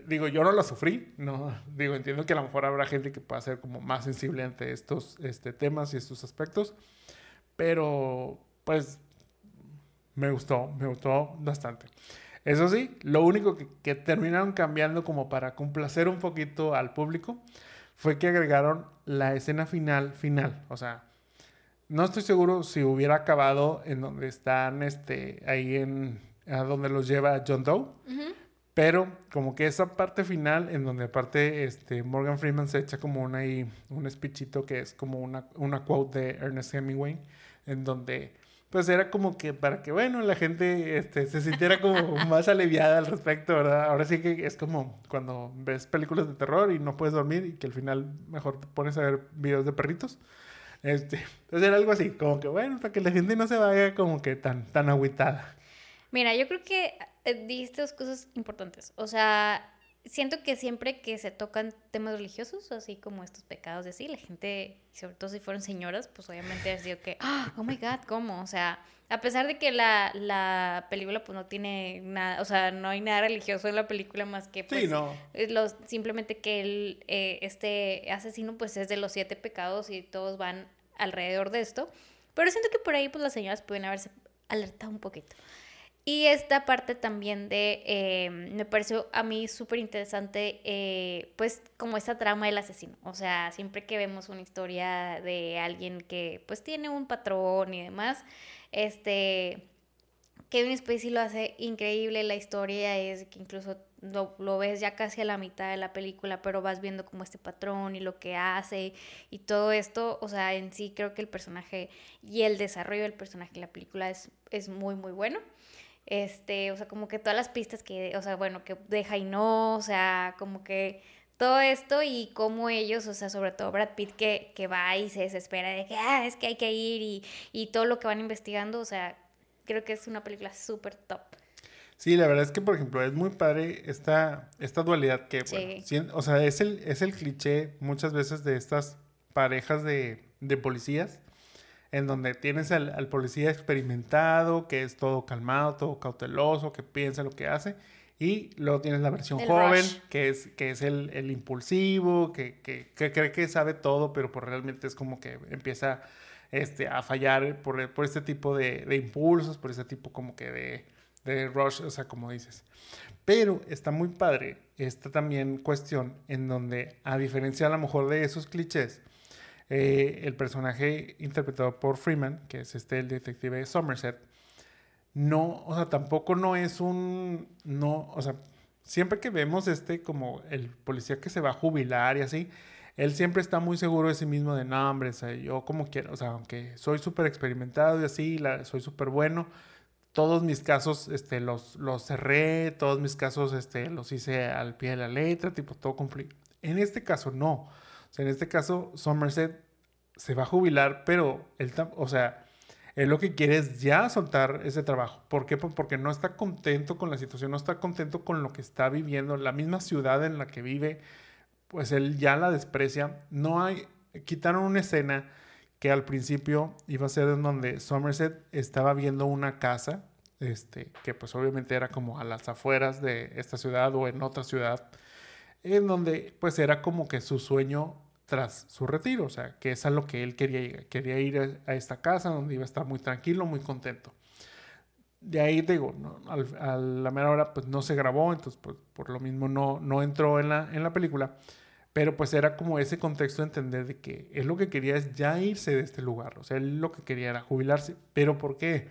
digo, yo no la sufrí, no, [LAUGHS] digo, entiendo que a lo mejor habrá gente que pueda ser como más sensible ante estos este, temas y estos aspectos, pero pues me gustó, me gustó bastante. Eso sí, lo único que, terminaron cambiando como para complacer un poquito al público fue que agregaron la escena final, final. O sea, no estoy seguro si hubiera acabado en donde están, este, ahí en, a donde los lleva John Doe. Pero como que esa parte final, en donde aparte este, Morgan Freeman se echa como una, un speechito que es como una, una quote de Ernest Hemingway, en donde pues era como que para que, bueno, la gente este, se sintiera como [LAUGHS] más aliviada al respecto, ¿verdad? Ahora sí que es como cuando ves películas de terror y no puedes dormir y que al final mejor te pones a ver videos de perritos. Este, entonces era algo así, como que, bueno, para que la gente no se vaya como que tan, tan agüitada. Mira, yo creo que eh, dijiste dos cosas importantes. O sea, siento que siempre que se tocan temas religiosos, así como estos pecados de sí, la gente, sobre todo si fueron señoras, pues obviamente ha sido que, ah, oh my god, ¿cómo? O sea, a pesar de que la, la, película pues no tiene nada, o sea, no hay nada religioso en la película más que pues, los, simplemente que el, eh, este asesino pues es de los siete pecados y todos van alrededor de esto. Pero siento que por ahí pues las señoras pueden haberse alerta un poquito. Y esta parte también de, eh, me pareció a mí súper interesante, eh, pues como esta trama del asesino. O sea, siempre que vemos una historia de alguien que pues tiene un patrón y demás, este, Kevin Spacey lo hace increíble, la historia es que incluso lo, lo, ves ya casi a la mitad de la película, pero vas viendo como este patrón y lo que hace y todo esto, o sea, en sí creo que el personaje y el desarrollo del personaje en la película es, es muy, muy bueno. Este, o sea, como que todas las pistas que, o sea, bueno, que deja y no, o sea, como que todo esto y cómo ellos, o sea, sobre todo Brad Pitt que, que va y se desespera de que, ah, es que hay que ir y, y todo lo que van investigando, o sea, creo que es una película súper top. Sí, la verdad es que, por ejemplo, es muy padre esta, esta dualidad que, bueno, o sea, es el, es el cliché muchas veces de estas parejas de, de policías en donde tienes al, policía experimentado, que es todo calmado, todo cauteloso, que piensa lo que hace, y luego tienes la versión joven, que es, que es el, impulsivo, que, cree que sabe todo, pero pues realmente es como que empieza este, a fallar por, este tipo de, impulsos, por ese tipo como que de, de rush, o sea, como dices. Pero está muy padre esta también cuestión en donde, a diferencia a lo mejor de esos clichés, eh, el personaje interpretado por Freeman, que es este el detective Somerset, no, o sea, tampoco no es un, no, o sea, siempre que vemos este como el policía que se va a jubilar y así, él siempre está muy seguro de sí mismo de, no, hombre, o sea, yo como quiero, o sea, aunque soy súper experimentado y así, soy súper bueno, todos mis casos este, los, los cerré, todos mis casos este, los hice al pie de la letra, tipo, todo cumplido. En este caso, no en este caso, Somerset se va a jubilar, pero él, o sea, él lo que quiere es ya soltar ese trabajo. ¿Por qué? Porque no está contento con la situación, no está contento con lo que está viviendo, la misma ciudad en la que vive, pues él ya la desprecia. No hay, quitaron una escena que al principio iba a ser en donde Somerset estaba viendo una casa, este, que pues obviamente era como a las afueras de esta ciudad o en otra ciudad, en donde pues era como que su sueño tras su retiro, o sea, que es a lo que él quería ir, quería ir a, esta casa donde iba a estar muy tranquilo, muy contento. De ahí digo, a la mera hora pues no se grabó, entonces pues por lo mismo no, no entró en la, en la película, pero pues era como ese contexto de entender de que él lo que quería es ya irse de este lugar, o sea, él lo que quería era jubilarse, pero ¿por qué?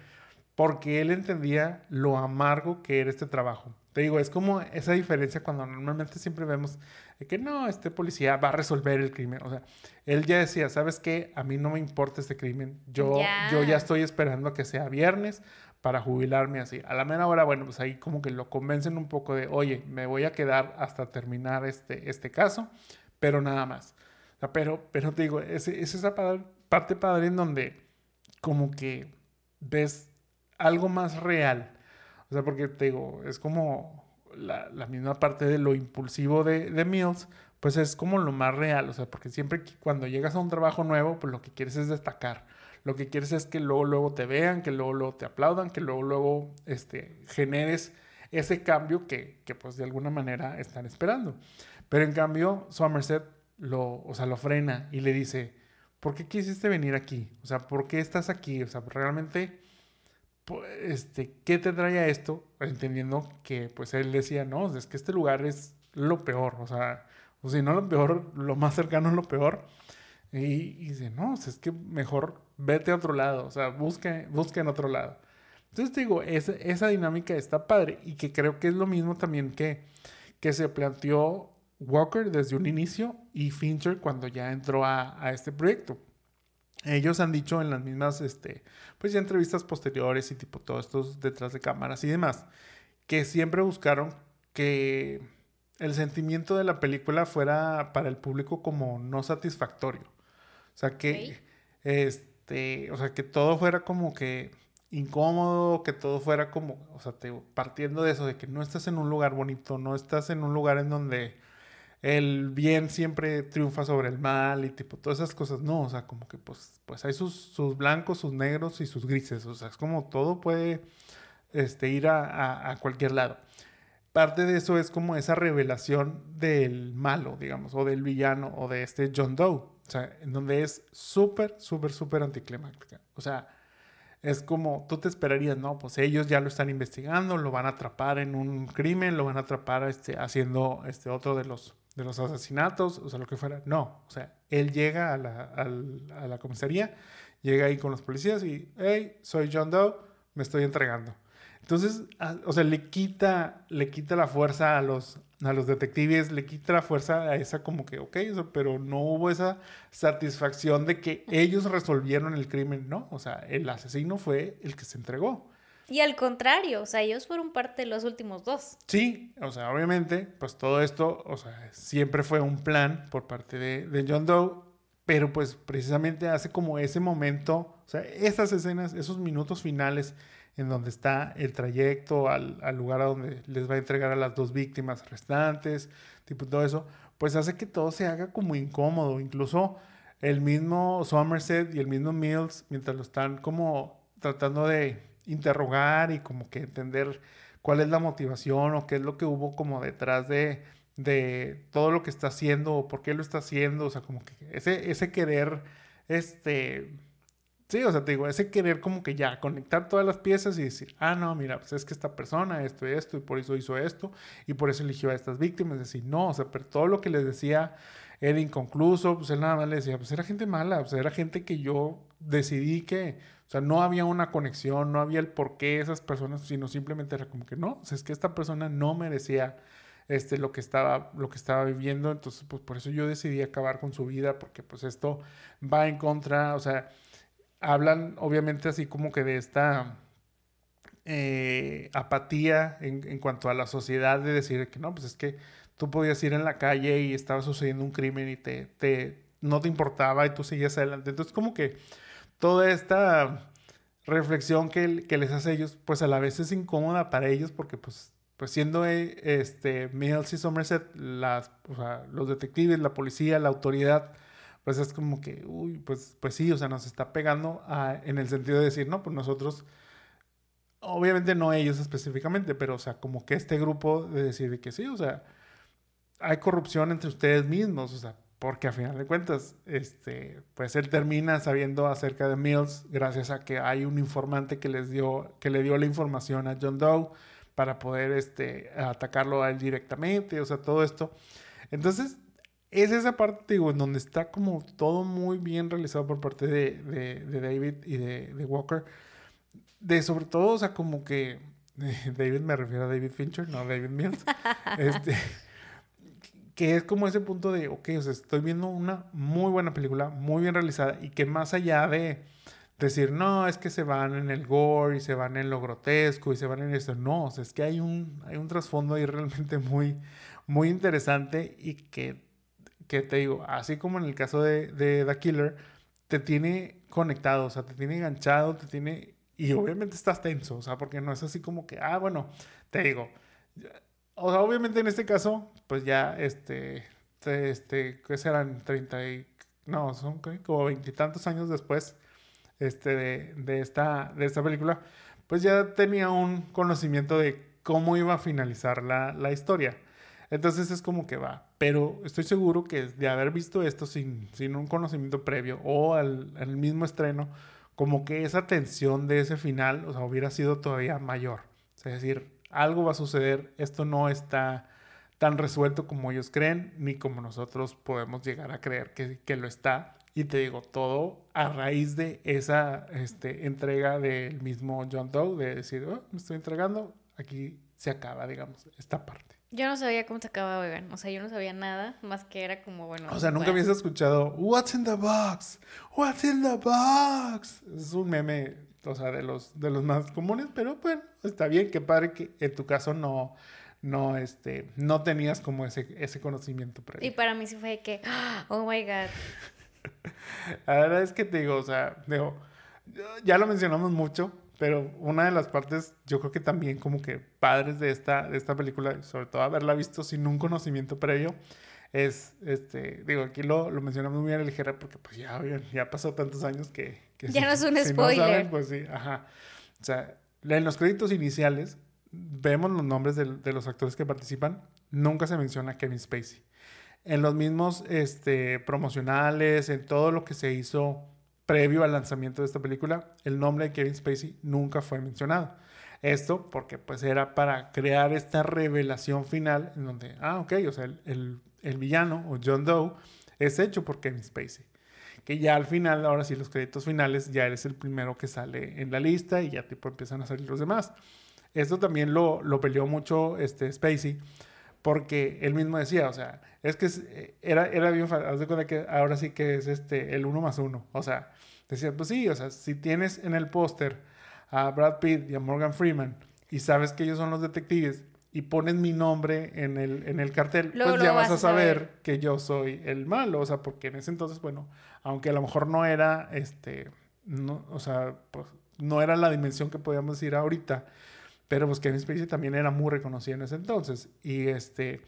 Porque él entendía lo amargo que era este trabajo. Te digo, es como esa diferencia cuando normalmente siempre vemos que no, este policía va a resolver el crimen. O sea, él ya decía, ¿sabes qué? A mí no me importa este crimen. Yo, yo ya estoy esperando a que sea viernes para jubilarme así. A la mera hora, bueno, pues ahí como que lo convencen un poco de, oye, me voy a quedar hasta terminar este, este caso, pero nada más. O sea, pero, pero te digo, es, es esa parte padre en donde como que ves algo más real. O sea, porque te digo, es como la, la, misma parte de lo impulsivo de, de, Mills, pues es como lo más real, o sea, porque siempre cuando llegas a un trabajo nuevo, pues lo que quieres es destacar, lo que quieres es que luego, luego te vean, que luego, luego te aplaudan, que luego, luego este, generes ese cambio que, que pues de alguna manera están esperando. Pero en cambio, Somerset lo, o sea, lo frena y le dice, ¿por qué quisiste venir aquí? O sea, ¿por qué estás aquí? O sea, realmente este, ¿qué te trae a esto? Entendiendo que pues él decía, no, es que este lugar es lo peor, o sea, o si no lo peor, lo más cercano es lo peor. Y, dice, no, es que mejor vete a otro lado, o sea, busque, busque en otro lado. Entonces digo, esa, esa dinámica está padre y que creo que es lo mismo también que, que se planteó Walker desde un inicio y Fincher cuando ya entró a, a este proyecto. Ellos han dicho en las mismas, este, pues ya entrevistas posteriores y tipo todos estos detrás de cámaras y demás, que siempre buscaron que el sentimiento de la película fuera para el público como no satisfactorio. O sea, que, este, o sea, que todo fuera como que incómodo, que todo fuera como, o sea, te, partiendo de eso, de que no estás en un lugar bonito, no estás en un lugar en donde el bien siempre triunfa sobre el mal y tipo todas esas cosas. No, o sea, como que pues, pues hay sus, sus blancos, sus negros y sus grises. O sea, es como todo puede este, ir a, a, cualquier lado. Parte de eso es como esa revelación del malo, digamos, o del villano, o de este John Doe. O sea, en donde es súper, súper, súper anticlimática. O sea, es como tú te esperarías, no, pues ellos ya lo están investigando, lo van a atrapar en un crimen, lo van a atrapar este, haciendo este otro de los, de los asesinatos, o sea, lo que fuera. No, o sea, él llega a la, a la comisaría, llega ahí con los policías y, hey, soy John Doe, me estoy entregando. Entonces, o sea, le quita, le quita la fuerza a los, a los detectives, le quita la fuerza a esa como que, ok, pero no hubo esa satisfacción de que ellos resolvieron el crimen, ¿no? O sea, el asesino fue el que se entregó. Y al contrario, o sea, ellos fueron parte de los últimos dos. Sí, o sea, obviamente, pues todo esto, o sea, siempre fue un plan por parte de, de John Doe, pero pues precisamente hace como ese momento, o sea, esas escenas, esos minutos finales en donde está el trayecto al, lugar a donde les va a entregar a las dos víctimas restantes, tipo todo eso, pues hace que todo se haga como incómodo. Incluso el mismo Somerset y el mismo Mills, mientras lo están como tratando de interrogar y como que entender cuál es la motivación o qué es lo que hubo como detrás de, de todo lo que está haciendo o por qué lo está haciendo, o sea, como que ese, ese querer, este, Sí, o sea, te digo, ese querer como que ya conectar todas las piezas y decir, ah, no, mira, pues es que esta persona, esto y esto, y por eso hizo esto, y por eso eligió a estas víctimas. Decir, no, o sea, pero todo lo que les decía era inconcluso, pues él nada más le decía, pues era gente mala, sea, era gente que yo decidí que, o sea, no había una conexión, no había el por qué esas personas, sino simplemente era como que no, es que esta persona no merecía este, lo que estaba, lo que estaba viviendo, entonces, pues por eso yo decidí acabar con su vida, porque pues esto va en contra, o sea, hablan obviamente así como que de esta eh, apatía en, cuanto a la sociedad de decir que no, pues es que tú podías ir en la calle y estaba sucediendo un crimen y te, te no te importaba y tú seguías adelante. Entonces como que toda esta reflexión que, les hace a ellos, pues a la vez es incómoda para ellos porque pues pues siendo eh, este Mills y Somerset las, o sea, los detectives, la policía, la autoridad, pues es como que, uy, pues, pues sí, o sea, nos está pegando en el sentido de decir, no, pues nosotros, obviamente no ellos específicamente, pero o sea, como que este grupo de decir que sí, o sea, hay corrupción entre ustedes mismos, o sea, porque a final de cuentas, este, pues él termina sabiendo acerca de Mills gracias a que hay un informante que les dio, que le dio la información a John Doe para poder, este, atacarlo a él directamente, o sea, todo esto. Entonces, es esa parte, digo, en donde está como todo muy bien realizado por parte de, de, David y de, de, Walker. De sobre todo, o sea, como que. [LAUGHS] David me refiero a David Fincher, no a David Mills. [LAUGHS] este, que es como ese punto de, ok, o sea, estoy viendo una muy buena película, muy bien realizada, y que más allá de decir, no, es que se van en el gore y se van en lo grotesco y se van en eso, no, o sea, es que hay un, hay un trasfondo ahí realmente muy, muy interesante y que que te digo, así como en el caso de The Killer, te tiene conectado, o sea, te tiene enganchado, te tiene... Y obviamente estás tenso, o sea, porque no es así como que, ah, bueno, te digo, o sea, obviamente en este caso, pues ya, este, este, ¿qué serán? 30 y, no, son como veintitantos años después, este, de, de, esta, de esta película, pues ya tenía un conocimiento de cómo iba a finalizar la, la historia. Entonces es como que va. Pero estoy seguro que de haber visto esto sin, sin un conocimiento previo o al, al, mismo estreno, como que esa tensión de ese final, o sea, hubiera sido todavía mayor. es decir, algo va a suceder, esto no está tan resuelto como ellos creen, ni como nosotros podemos llegar a creer que, que lo está. Y te digo, todo a raíz de esa este, entrega del mismo John Doe, de decir, oh, me estoy entregando, aquí se acaba, digamos, esta parte. Yo no sabía cómo se acababa Vegan. O sea, yo no sabía nada más que era como, bueno. O sea, nunca habías escuchado What's in the box? What's in the box? Es un meme, o sea, de los, de los más comunes, pero bueno, está bien, qué padre que en tu caso no, no, este, no tenías como ese, ese conocimiento previo. Y para mí sí fue que, oh my God. [LAUGHS] La verdad es que te digo, o sea, digo, ya lo mencionamos mucho, pero una de las partes, yo creo que también como que padres de esta, de esta película, sobre todo haberla visto sin un conocimiento previo, es, este, digo, aquí lo, lo mencionamos muy bien ligera porque pues ya, ya pasó tantos años que... ya no es un spoiler. pues sí, ajá. O sea, en los créditos iniciales vemos los nombres de, de, los actores que participan, nunca se menciona Kevin Spacey. En los mismos este, promocionales, en todo lo que se hizo previo al lanzamiento de esta película, el nombre de Kevin Spacey nunca fue mencionado. Esto porque pues era para crear esta revelación final en donde, ah, ok, o sea, el, el villano o John Doe es hecho por Kevin Spacey. Que ya al final, ahora sí, los créditos finales, ya eres el primero que sale en la lista y ya tipo empiezan a salir los demás. Esto también lo, lo peleó mucho este Spacey porque él mismo decía, o sea, es que eh, era, era bien fácil, haz de cuenta que ahora sí que es este, el uno más uno, o sea, decía, pues sí, o sea, si tienes en el póster a Brad Pitt y a Morgan Freeman y sabes que ellos son los detectives y pones mi nombre en el, en el cartel, pues ya vas, a saber, que yo soy el malo, o sea, porque en ese entonces, bueno, aunque a lo mejor no era, este, no, o sea, pues no era la dimensión que podíamos decir ahorita, pero pues Kevin Spacey también era muy reconocido en ese entonces. Y este,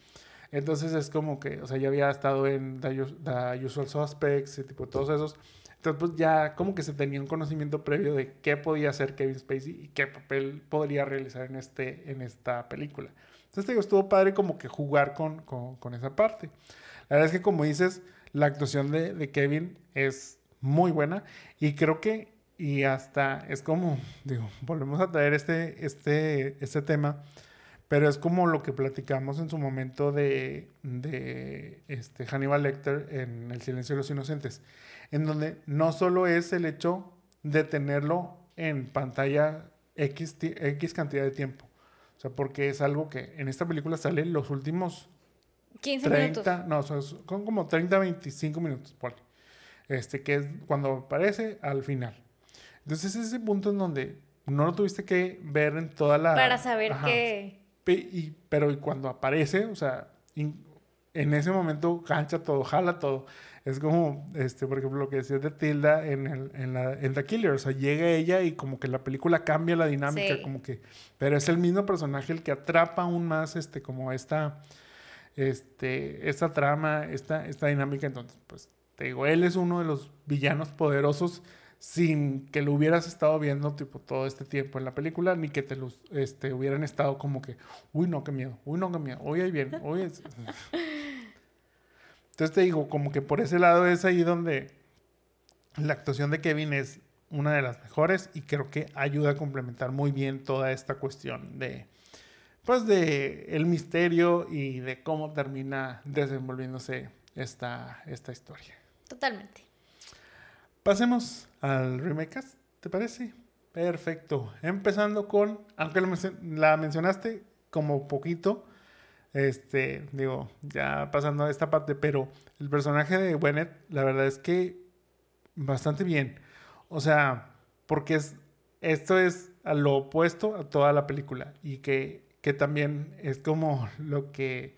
entonces es como que, o sea, ya había estado en The, Usual Suspects y tipo todos esos. Entonces pues ya como que se tenía un conocimiento previo de qué podía hacer Kevin Spacey y qué papel podría realizar en, este, en esta película. Entonces digo, estuvo padre como que jugar con, con, con, esa parte. La verdad es que como dices, la actuación de, Kevin es muy buena y creo que y hasta es como, [LAUGHS] digo, volvemos a traer este, este, este tema, pero es como lo que platicamos en su momento de, de este Hannibal Lecter en El silencio de los inocentes, en donde no solo es el hecho de tenerlo en pantalla X, X cantidad de tiempo, o sea, porque es algo que en esta película sale los últimos 15 minutos. No, son, como 30, 25 minutos, por Este, que es cuando aparece al final. Entonces es ese punto en donde no lo tuviste que ver en toda la... Para saber que... Y, pero y cuando aparece, o sea, en ese momento cancha todo, jala todo. Es como, este, por ejemplo, lo que decías de Tilda en, el, en, la, en The Killer. O sea, llega ella y como que la película cambia la dinámica, como que... Pero es el mismo personaje el que atrapa aún más, este, como esta... Este, esta trama, esta, esta dinámica. Entonces, pues, te digo, él es uno de los villanos poderosos sin que lo hubieras estado viendo tipo todo este tiempo en la película, ni que te los este, hubieran estado como que, uy, no, qué miedo, uy, no, qué miedo, hoy ahí bien, hoy es... [LAUGHS] Entonces te digo, como que por ese lado es ahí donde la actuación de Kevin es una de las mejores y creo que ayuda a complementar muy bien toda esta cuestión de, pues, de el misterio y de cómo termina desenvolviéndose esta, esta historia. Totalmente. Pasemos al remake ¿te parece? Perfecto. Empezando con, aunque la mencionaste como poquito, este, digo, ya pasando a esta parte, pero el personaje de Gwyneth, la verdad es que bastante bien. O sea, porque es, esto es a lo opuesto a toda la película y que, que también es como lo que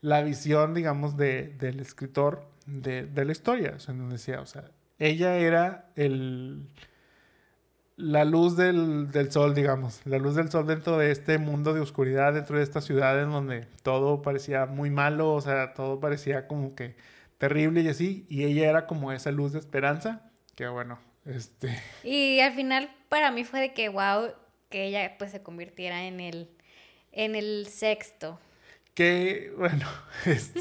la visión, digamos, de, del escritor de, de la historia, o sea, donde decía, o sea, ella era el, la luz del, sol, digamos, la luz del sol dentro de este mundo de oscuridad, dentro de esta ciudad en donde todo parecía muy malo, o sea, todo parecía como que terrible y así, y ella era como esa luz de esperanza, que bueno, este... Y al final para mí fue de que, wow, que ella pues se convirtiera en el, en el sexto. Que, bueno, [LAUGHS] este...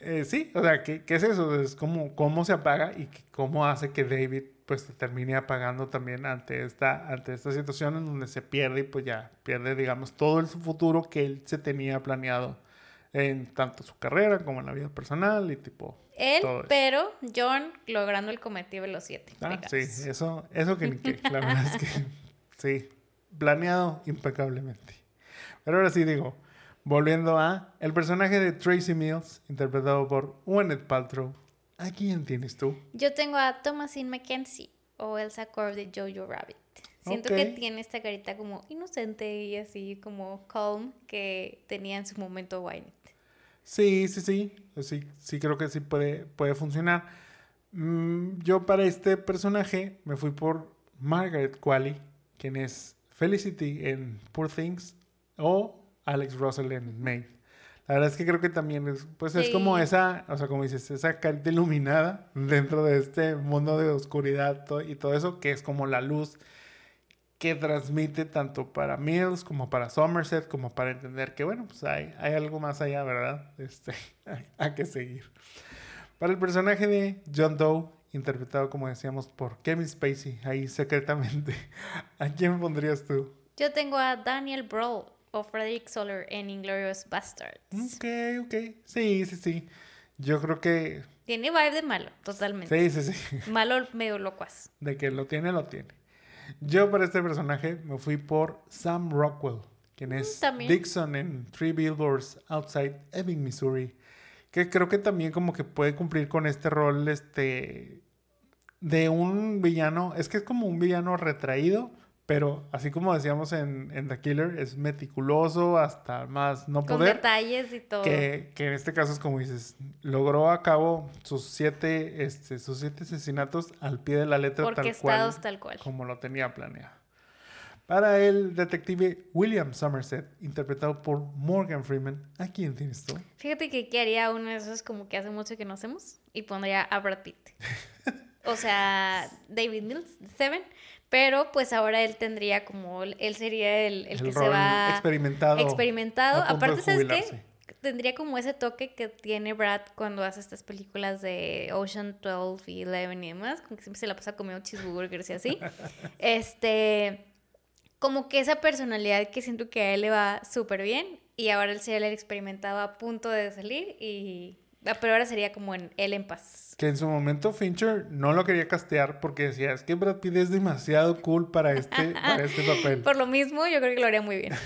Eh, sí, o sea, ¿qué, ¿qué, es eso? Es como cómo se apaga y cómo hace que David pues termine apagando también ante esta, ante esta situación en donde se pierde y pues ya pierde, digamos, todo el futuro que él se tenía planeado en tanto su carrera como en la vida personal y tipo... Él, pero John logrando el cometido de los siete. Ah, sí, eso, eso que, que la verdad es que sí, planeado impecablemente. Pero ahora sí digo, Volviendo a el personaje de Tracy Mills, interpretado por Gwyneth Paltrow. ¿A quién tienes tú? Yo tengo a Thomasine McKenzie o Elsa Corp de Jojo Rabbit. Siento que tiene esta carita como inocente y así como calm que tenía en su momento Gwyneth. Sí, sí, sí. Sí, sí creo que sí puede, puede funcionar. Mm, yo para este personaje me fui por Margaret Qualley, quien es Felicity en Poor Things, o Alex Russell en Maeve. La verdad es que creo que también es, pues es como esa, o sea, como dices, esa carita iluminada dentro de este mundo de oscuridad y todo eso, que es como la luz que transmite tanto para Mills como para Somerset, como para entender que, bueno, pues hay, hay algo más allá, ¿verdad? Este, [LAUGHS] hay, que seguir. Para el personaje de John Doe, interpretado, como decíamos, por Kevin Spacey, ahí secretamente. [LAUGHS] ¿A quién pondrías tú? Yo tengo a Daniel Brawl o Frederick Soler en Inglorious Bastards. Ok, ok. Sí, sí, sí. Yo creo que... Tiene vibe de malo, totalmente. Sí, sí, sí. [LAUGHS] Malo medio locuaz. De que lo tiene, lo tiene. Yo para este personaje me fui por Sam Rockwell, quien es Mm, también. Dixon en Three Billboards Outside Ebbing, Missouri. Que creo que también como que puede cumplir con este rol este de un villano. Es que es como un villano retraído, pero así como decíamos en, en The Killer, es meticuloso hasta más no Con poder. detalles y todo. Que, que en este caso es como dices, logró a cabo sus siete, este, sus siete asesinatos al pie de la letra tal cual, tal cual. como lo tenía planeado. Para el detective William Somerset, interpretado por Morgan Freeman, ¿a quién tienes tú? Fíjate que, que haría uno de esos como que hace mucho que no hacemos y pondría a Brad Pitt. [LAUGHS] o sea, David Mills, Seven. Pero pues ahora él tendría como, él sería el, el, que se va experimentado. experimentado. Aparte, ¿sabes qué? Tendría como ese toque que tiene Brad cuando hace estas películas de Ocean 12 y 11 y demás, como que siempre se la pasa comiendo cheeseburgers y así. [LAUGHS] este, como que esa personalidad que siento que a él le va súper bien y ahora él sería el experimentado a punto de salir y... ah, Pero ahora sería como en él en paz. Que en su momento Fincher no lo quería castear porque decía, es que Brad Pitt es demasiado cool para este, para este papel. [LAUGHS] Por lo mismo, yo creo que lo haría muy bien. [LAUGHS]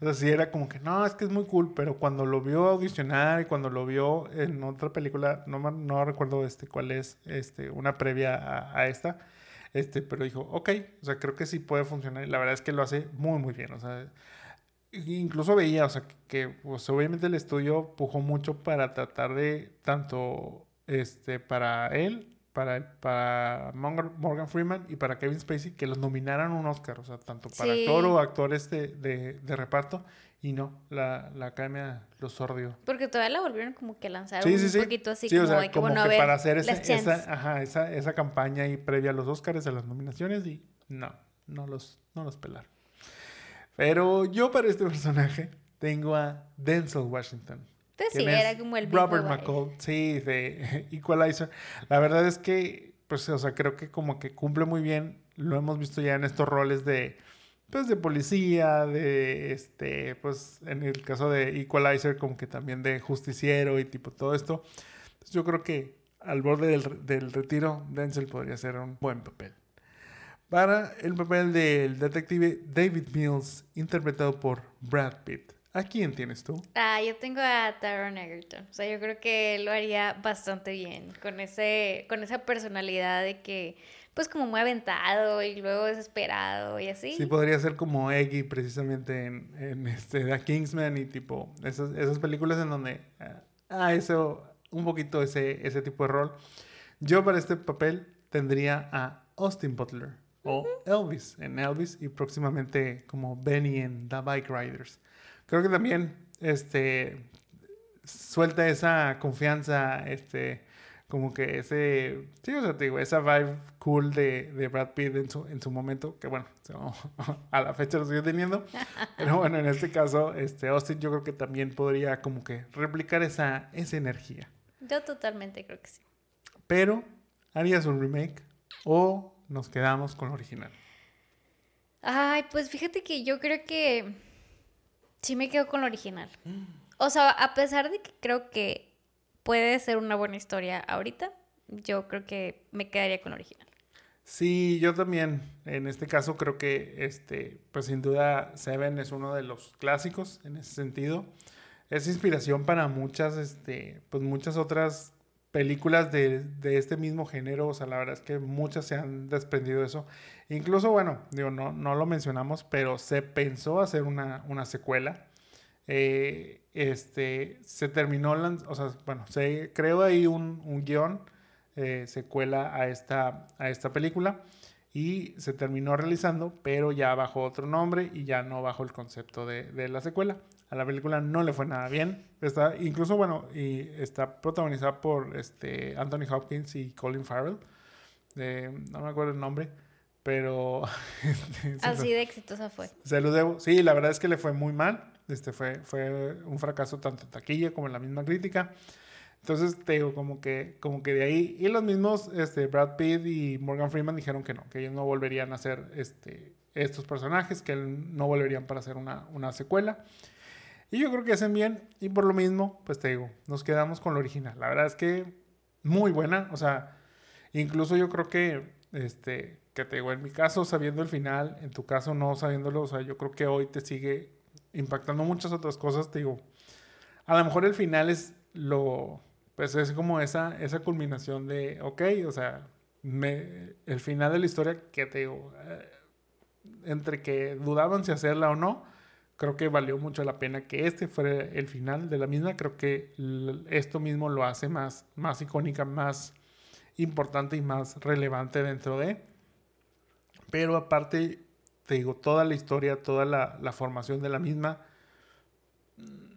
O sea, sí era como que, no, es que es muy cool, pero cuando lo vio audicionar y cuando lo vio en otra película, no, no recuerdo este, cuál es, este, una previa a, a esta, este, pero dijo, ok, o sea, creo que sí puede funcionar. Y la verdad es que lo hace muy, muy bien, o sea, incluso veía, o sea, que pues, obviamente el estudio pujó mucho para tratar de, tanto, este, para él, para, para Morgan Freeman y para Kevin Spacey, que los nominaran un Oscar, o sea, tanto para Sí. actor o actores de, de, de reparto, y no, la, la academia los sordió. Porque todavía la volvieron como que lanzar Sí, un sí, poquito así Sí, como o sea, que, como bueno, a que ver, para hacer ese- esa, ajá, esa, esa campaña y previa a los Oscars, a las nominaciones, y no, no los, no los pelaron. Pero yo para este personaje tengo a Denzel Washington. Pues sí, era como el Robert. McCall, sí, de [LAUGHS] Equalizer. La verdad es que, pues, o sea, creo que como que cumple muy bien. Lo hemos visto ya en estos roles de, pues, de policía, de, este, pues, en el caso de Equalizer, como que también de justiciero y tipo todo esto. Entonces, yo creo que al borde del, del retiro, Denzel podría ser un buen papel. Para el papel del detective David Mills, interpretado por Brad Pitt. ¿A quién tienes tú? Ah, yo tengo a Taron Egerton. O sea, yo creo que lo haría bastante bien. Con ese, con esa personalidad de que, pues como muy aventado y luego desesperado y así. Sí, podría ser como Eggy precisamente en, en este, The Kingsman y tipo esas, esas películas en donde ah, ah, eso, un poquito ese, ese tipo de rol. Yo para este papel tendría a Austin Butler o Elvis en Elvis y próximamente como Benny en The Bike Riders. Creo que también este, suelta esa confianza, este, como que ese, sí, o sea, te digo, esa vibe cool de, de Brad Pitt en su, en su momento, que bueno, [LAUGHS] so, a la fecha lo sigue teniendo, [LAUGHS] pero bueno, en este caso, este, Austin yo creo que también podría como que replicar esa, esa energía. Yo totalmente creo que sí. Pero, ¿harías un remake o nos quedamos con lo original? Ay, pues fíjate que yo creo que sí me quedo con lo original. O sea, a pesar de que creo que puede ser una buena historia ahorita, yo creo que me quedaría con lo original. Sí, yo también. En este caso creo que, este, pues sin duda, Seven es uno de los clásicos en ese sentido. Es inspiración para muchas, este, pues muchas otras películas de, de este mismo género. O sea, la verdad es que muchas se han desprendido de eso. Incluso, bueno, digo, no, no lo mencionamos, pero se pensó hacer una, una secuela. Eh, este, se terminó, o sea, bueno, se creó ahí un, un guion eh, secuela a esta, a esta película y se terminó realizando, pero ya bajo otro nombre y ya no bajo el concepto de, de la secuela. A la película no le fue nada bien. Está, incluso, bueno, y está protagonizada por este, Anthony Hopkins y Colin Farrell. Eh, no me acuerdo el nombre, pero... [LAUGHS] este, Así de exitosa fue. se lo debo. Sí, la verdad es que le fue muy mal. Este fue, fue un fracaso tanto en taquilla como en la misma crítica. Entonces, te digo, como que, como que de ahí. Y los mismos, este, Brad Pitt y Morgan Freeman dijeron que no, que ellos no volverían a hacer este, estos personajes, que no volverían para hacer una, una secuela. Y yo creo que hacen bien. Y por lo mismo, pues te digo, nos quedamos con lo original. La verdad es que muy buena. O sea, incluso yo creo que, este, que te digo, en mi caso sabiendo el final, en tu caso no sabiéndolo, o sea, yo creo que hoy te sigue impactando muchas otras cosas. Te digo, a lo mejor el final es lo, pues es como esa, esa culminación de, ok, o sea, me, el final de la historia que te digo, eh, entre que dudaban si hacerla o no, creo que valió mucho la pena que este fuera el final de la misma. Creo que esto mismo lo hace más, más icónica, más importante y más relevante dentro de. Pero aparte, te digo, toda la historia, toda la, la formación de la misma,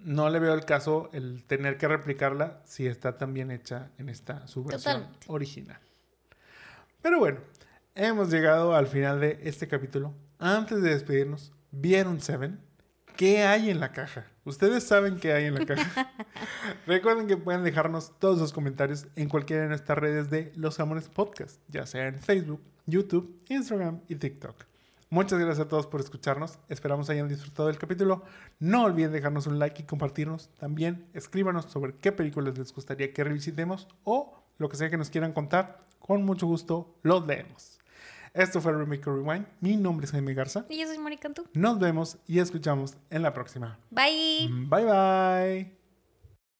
no le veo el caso el tener que replicarla si está tan bien hecha en esta su versión original. Pero bueno, hemos llegado al final de este capítulo. Antes de despedirnos, ¿vieron Seven? ¿Qué hay en la caja? Ustedes saben qué hay en la caja. [LAUGHS] Recuerden que pueden dejarnos todos los comentarios en cualquiera de nuestras redes de Los Amores Podcast, ya sea en Facebook, YouTube, Instagram y TikTok. Muchas gracias a todos por escucharnos. Esperamos hayan disfrutado del capítulo. No olviden dejarnos un like y compartirnos. También escríbanos sobre qué películas les gustaría que revisitemos o lo que sea que nos quieran contar. Con mucho gusto los leemos. Esto fue Remake Rewind. Mi nombre es Jaime Garza. Y yo soy Mónica Nos vemos y escuchamos en la próxima. Bye. Bye bye.